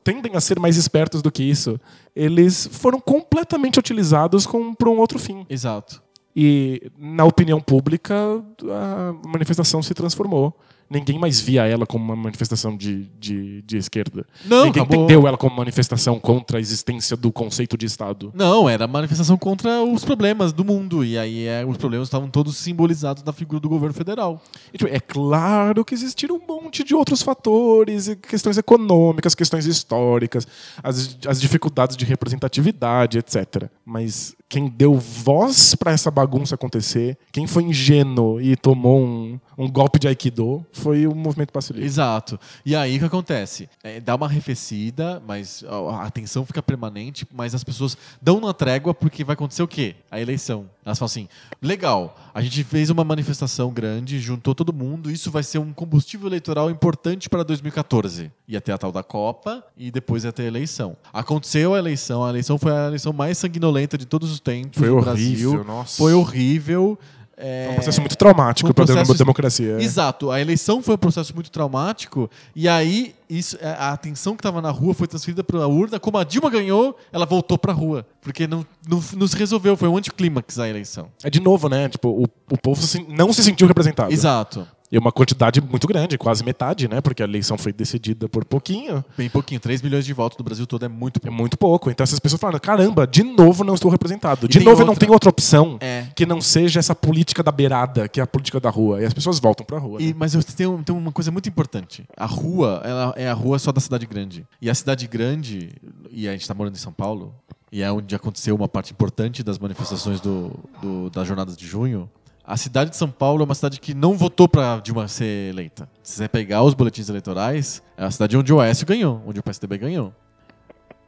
tendem a ser mais espertos do que isso, eles foram completamente utilizados para um outro fim. Exato. E na opinião pública, a manifestação se transformou ninguém mais via ela como uma manifestação de, de, de esquerda. Não, ninguém acabou. entendeu ela como manifestação contra a existência do conceito de Estado. Não, era manifestação contra os problemas do mundo. E aí é, os problemas estavam todos simbolizados na figura do governo federal. E, tipo, é claro que existiram um monte de outros fatores, questões econômicas, questões históricas, as, as dificuldades de representatividade, etc. Mas quem deu voz para essa bagunça acontecer, quem foi ingênuo e tomou um, um golpe de Aikido, foi o movimento pacifista. Exato. E aí o que acontece? É, dá uma arrefecida, mas a tensão fica permanente, mas as pessoas dão uma trégua porque vai acontecer o quê? A eleição. Elas falam assim: legal, a gente fez uma manifestação grande, juntou todo mundo, isso vai ser um combustível eleitoral importante para 2014. Ia ter a tal da Copa e depois ter a eleição. Aconteceu a eleição, a eleição foi a eleição mais sanguinolenta de todos os tempos foi no horrível, Brasil. Nossa. Foi horrível. É... Foi um processo muito traumático um para a democracia. Exato. A eleição foi um processo muito traumático e aí isso, é, a atenção que estava na rua foi transferida para a urna. Como a Dilma ganhou, ela voltou para a rua. Porque não, não, não, se resolveu. Foi um anticlímax a eleição. É de novo, né? Tipo, o, o povo não se sentiu representado. Exato. E uma quantidade muito grande, quase metade, né? Porque a eleição foi decidida por pouquinho. Bem pouquinho, 3 milhões de votos no Brasil todo é muito É pouco. muito pouco. Então essas pessoas falam, caramba, de novo não estou representado. De novo eu não outra. tenho outra opção É. que não seja essa política da beirada, que é a política da rua. E as pessoas voltam pra rua. E, né? mas eu tenho, tem uma coisa muito importante. A rua, ela é a rua só da cidade grande. E a cidade grande, e a gente tá morando em São Paulo, e é onde aconteceu uma parte importante das manifestações do, do- das jornadas de junho. A cidade de São Paulo é uma cidade que não votou pra Dilma ser eleita. Se você pegar os boletins eleitorais, é a cidade onde o Oécio ganhou, onde o PSDB ganhou.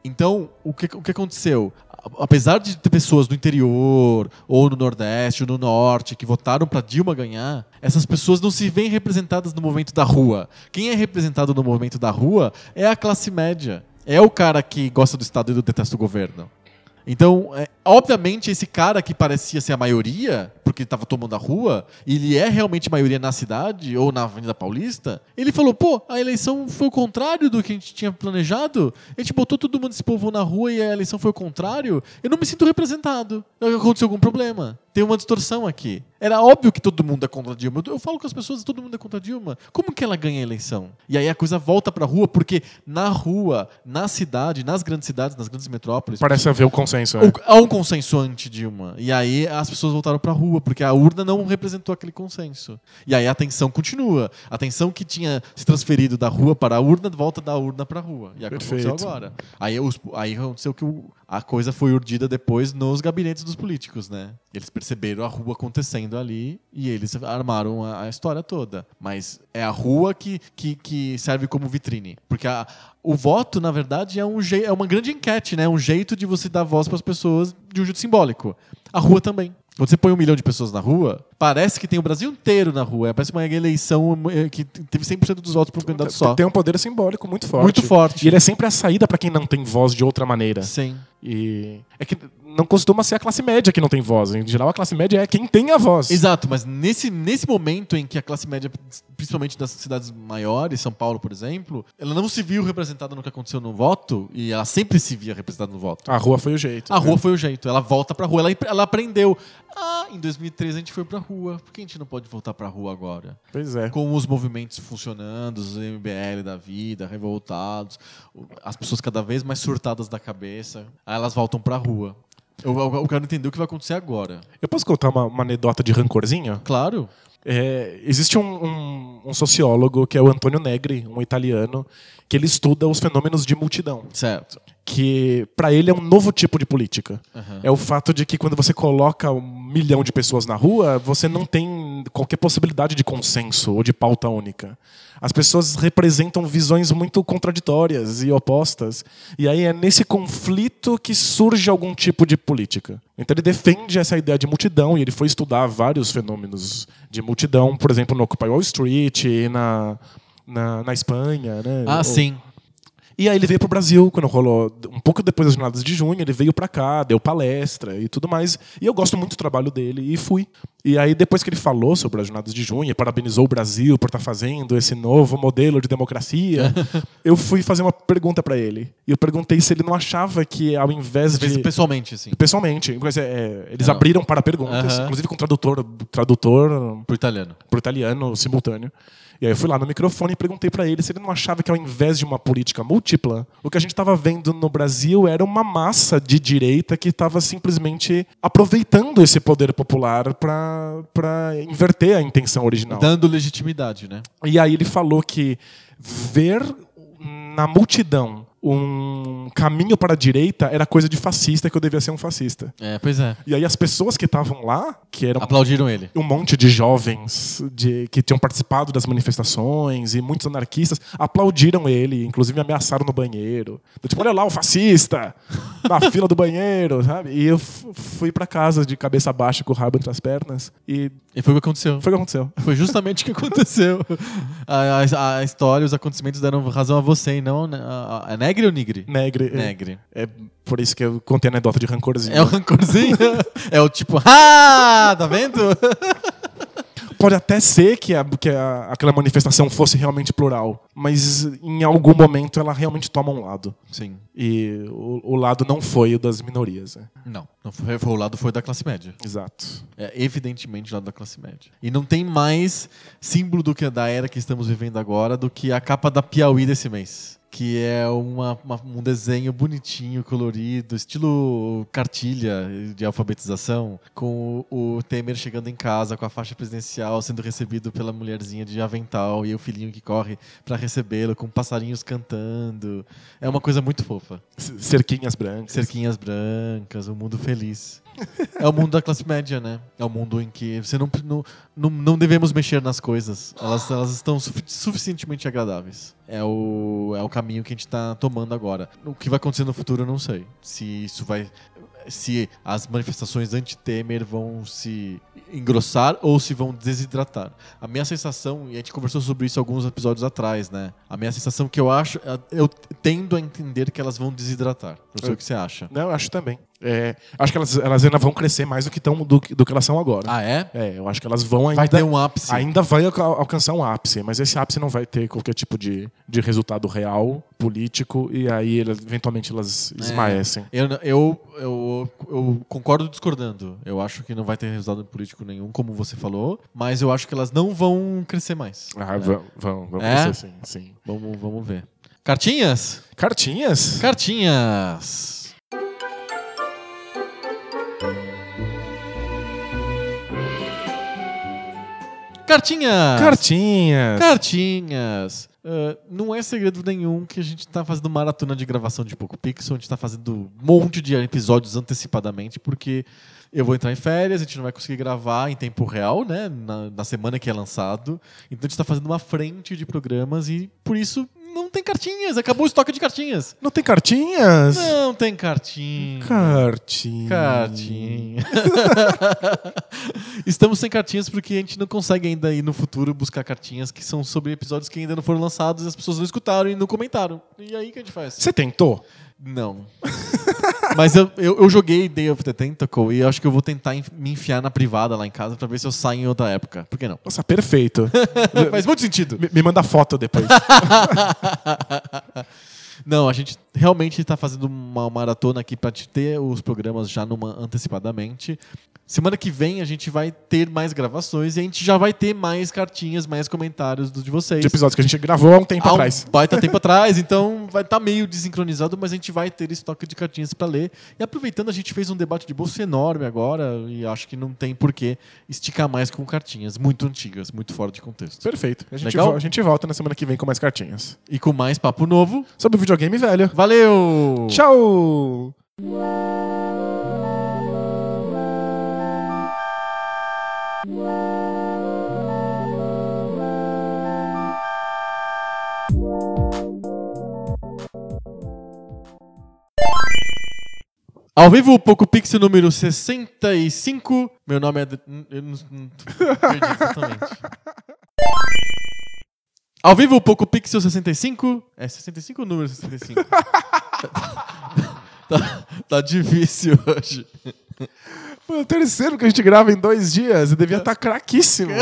Então, o que, o que aconteceu? Apesar de ter pessoas do interior, ou no Nordeste, ou no Norte, que votaram para Dilma ganhar, essas pessoas não se veem representadas no movimento da rua. Quem é representado no movimento da rua é a classe média. É o cara que gosta do Estado e detesta o governo. Então, é, obviamente, esse cara que parecia ser a maioria, porque estava tomando a rua, ele é realmente maioria na cidade ou na Avenida Paulista, ele falou: pô, a eleição foi o contrário do que a gente tinha planejado. A gente botou todo mundo esse povo na rua e a eleição foi o contrário. Eu não me sinto representado. Aconteceu algum problema. Tem uma distorção aqui. Era óbvio que todo mundo é contra a Dilma. Eu, falo com as pessoas, todo mundo é contra a Dilma. Como que ela ganha a eleição? E aí a coisa volta pra rua, porque na rua, na cidade, nas grandes cidades, nas grandes metrópoles, Parece haver o consenso. né? Há um consenso anti-Dilma. E aí as pessoas voltaram pra rua, porque a urna não representou aquele consenso. E aí a tensão continua. A tensão que tinha se transferido da rua para a urna, volta da urna pra rua. E aconteceu Perfeito. agora. Aí, os- aí aconteceu que o- a coisa foi urdida depois nos gabinetes dos políticos, né? Eles perceberam a rua acontecendo ali e eles armaram a, a história toda. Mas é a rua que, que, que serve como vitrine. Porque a- o voto, na verdade, é, um é uma grande enquete, né? Um jeito de você dar voz para as pessoas de um jeito simbólico. A rua também. Quando você põe um milhão de pessoas na rua, parece que tem o Brasil inteiro na rua. Parece uma eleição eh, que teve 100% dos votos para um candidato só. Tem um poder simbólico muito forte. Muito forte. E ele é sempre a saída pra quem não tem voz de outra maneira. Sim. E é que não costuma ser a classe média que não tem voz. Em geral, a classe média é quem tem a voz. Exato, mas nesse, nesse momento em que a classe média, principalmente das cidades maiores, São Paulo, por exemplo, ela não se viu representada no que aconteceu no voto, e ela sempre se via representada no voto. A rua foi o jeito. A rua foi o jeito, ela volta pra rua, ela, ela aprendeu. Ah, em 2013 a gente foi pra rua, por que a gente não pode voltar pra rua agora? Pois é. Com os movimentos funcionando, os MBL da vida, revoltados, as pessoas cada vez mais surtadas da cabeça, aí elas voltam pra rua. Eu, eu, eu quero entender o que vai acontecer agora. Eu posso contar uma, uma anedota de rancorzinho? Claro. É, existe um, um- um sociólogo que é o Antonio Negri, um italiano, que ele estuda os fenômenos de multidão. Certo. Que para ele é um novo tipo de política. Aham. É o fato de que quando você coloca um milhão de pessoas na rua, você não tem qualquer possibilidade de consenso ou de pauta única. As pessoas representam visões muito contraditórias e opostas. E aí é nesse conflito que surge algum tipo de política. Então ele defende essa ideia de multidão e ele foi estudar vários fenômenos de multidão, por exemplo, no Occupy Wall Street, na, na, na Espanha. Né? Ah, Ou- sim. E aí ele veio pro Brasil, quando rolou um pouco depois das jornadas de junho, ele veio pra cá, deu palestra e tudo mais. E eu gosto muito do trabalho dele e fui. E aí depois que ele falou sobre as jornadas de junho, e parabenizou o Brasil por estar fazendo esse novo modelo de democracia, eu fui fazer uma pergunta pra ele. E eu perguntei se ele não achava que ao invés de pessoalmente, assim. pessoalmente, mas, é, eles Não. abriram para perguntas, Aham. inclusive com tradutor, tradutor Pro italiano. pro italiano simultâneo. E aí eu fui lá no microfone e perguntei pra ele se ele não achava que ao invés de uma política múltipla, o que a gente estava vendo no Brasil era uma massa de direita que estava simplesmente aproveitando esse poder popular para inverter a intenção original. Dando legitimidade, né? E aí ele falou que ver na multidão um caminho para a direita era coisa de fascista que eu devia ser um fascista. É, pois é. E aí as pessoas que estavam lá, que eram Aplaudiram ele. um monte de jovens de, que tinham participado das manifestações e muitos anarquistas aplaudiram ele, inclusive me ameaçaram no banheiro. Tipo, olha lá o fascista na fila do banheiro, sabe? E eu fui pra casa de cabeça baixa com o rabo entre as pernas e E foi o que aconteceu. foi o que aconteceu. Foi justamente o que aconteceu. A, a- a história, os acontecimentos deram razão a você e não a, a, a Negre ou Nigre? Negre. é- Negre. É, por isso que eu contei a anedota de rancorzinho. É o rancorzinho? é o tipo, ah, tá vendo? pode até ser que, a, que a- aquela manifestação fosse realmente plural, mas em algum momento ela realmente toma um lado. Sim. E o, o lado não foi o das minorias. né? Não. não foi, foi o lado foi da classe média. Exato. É evidentemente o lado da classe média. E não tem mais símbolo do que da era que estamos vivendo agora do que a capa da Piauí desse mês. Que é uma- uma- um desenho bonitinho, colorido, estilo cartilha de alfabetização, com o, o Temer chegando em casa com a faixa presidencial, sendo recebido pela mulherzinha de avental e o filhinho que corre para recebê-lo, com passarinhos cantando. É uma coisa muito fofa. Cerquinhas brancas. Cerquinhas brancas, um mundo feliz. É o mundo da classe média, né? É o mundo em que você não, não, não, devemos mexer nas coisas. Elas, elas estão sufi- suficientemente agradáveis. É o, é o caminho que a gente está tomando agora. O que vai acontecer no futuro, eu não sei. Se isso vai. Se as manifestações anti-Temer vão se engrossar ou se vão desidratar. A minha sensação, e a gente conversou sobre isso alguns episódios atrás, né? A minha sensação que eu acho, eu tendo a entender que elas vão desidratar. Não sei o que você acha. Não, eu acho também. É, acho que elas, elas ainda vão crescer mais do que, tão, do, do que elas são agora. Ah, é? É, eu acho que elas vão ainda. Vai ter um ápice. Ainda vai alca- alcançar um ápice, mas esse ápice não vai ter qualquer tipo de, de resultado real, político, e aí elas- eventualmente elas É. esmaecem. Eu, eu, eu, eu concordo discordando. Eu acho que não vai ter resultado político nenhum, como você falou, mas eu acho que elas não vão crescer mais. Ah, É. vão, vão, vão É? crescer sim, sim. Vamos, vamos ver. Cartinhas? Cartinhas? Cartinhas! Cartinhas! Cartinhas! Cartinhas! Ah, não é segredo nenhum que a gente tá fazendo maratona de gravação de Poco Pixel, a gente tá fazendo um monte de episódios antecipadamente, porque eu vou entrar em férias, a gente não vai conseguir gravar em tempo real, né? Na, na semana que é lançado. Então a gente tá fazendo uma frente de programas e por isso tem cartinhas, acabou o estoque de cartinhas. Não tem cartinhas? Não tem cartinha. Cartinha. Cartinha. Estamos sem cartinhas porque a gente não consegue ainda ir no futuro buscar cartinhas que são sobre episódios que ainda não foram lançados e as pessoas não escutaram e não comentaram. E aí o que a gente faz? Você tentou? Não. Mas eu, eu, eu joguei Day of the Tentacle e acho que eu vou tentar enf- me enfiar na privada lá em casa pra ver se eu saio em outra época. Por que não? Nossa, perfeito. Faz muito sentido. me, me manda foto depois. Não, a gente realmente está fazendo uma maratona aqui para te ter os programas já numa antecipadamente. Semana que vem a gente vai ter mais gravações e a gente já vai ter mais cartinhas, mais comentários do de vocês. De episódios que a gente gravou há um tempo Há um atrás. baita tempo atrás, então vai estar meio desincronizado, mas a gente vai ter estoque de cartinhas para ler. E aproveitando, a gente fez um debate de bolsa enorme agora e acho que não tem por que esticar mais com cartinhas muito antigas, muito fora de contexto. Perfeito. A gente, Legal? a gente volta na semana que vem com mais cartinhas. E com mais papo novo. Sobre o videogame velho. Valeu! Tchau! Ao vivo, Poco Pixel número 65. Meu nome é. Eu não, perdi. Ao vivo, Poco Pixel 65. É 65 ou número 65? tá, tá difícil hoje. Foi o terceiro que a gente grava em dois dias. Eu devia estar craquíssimo.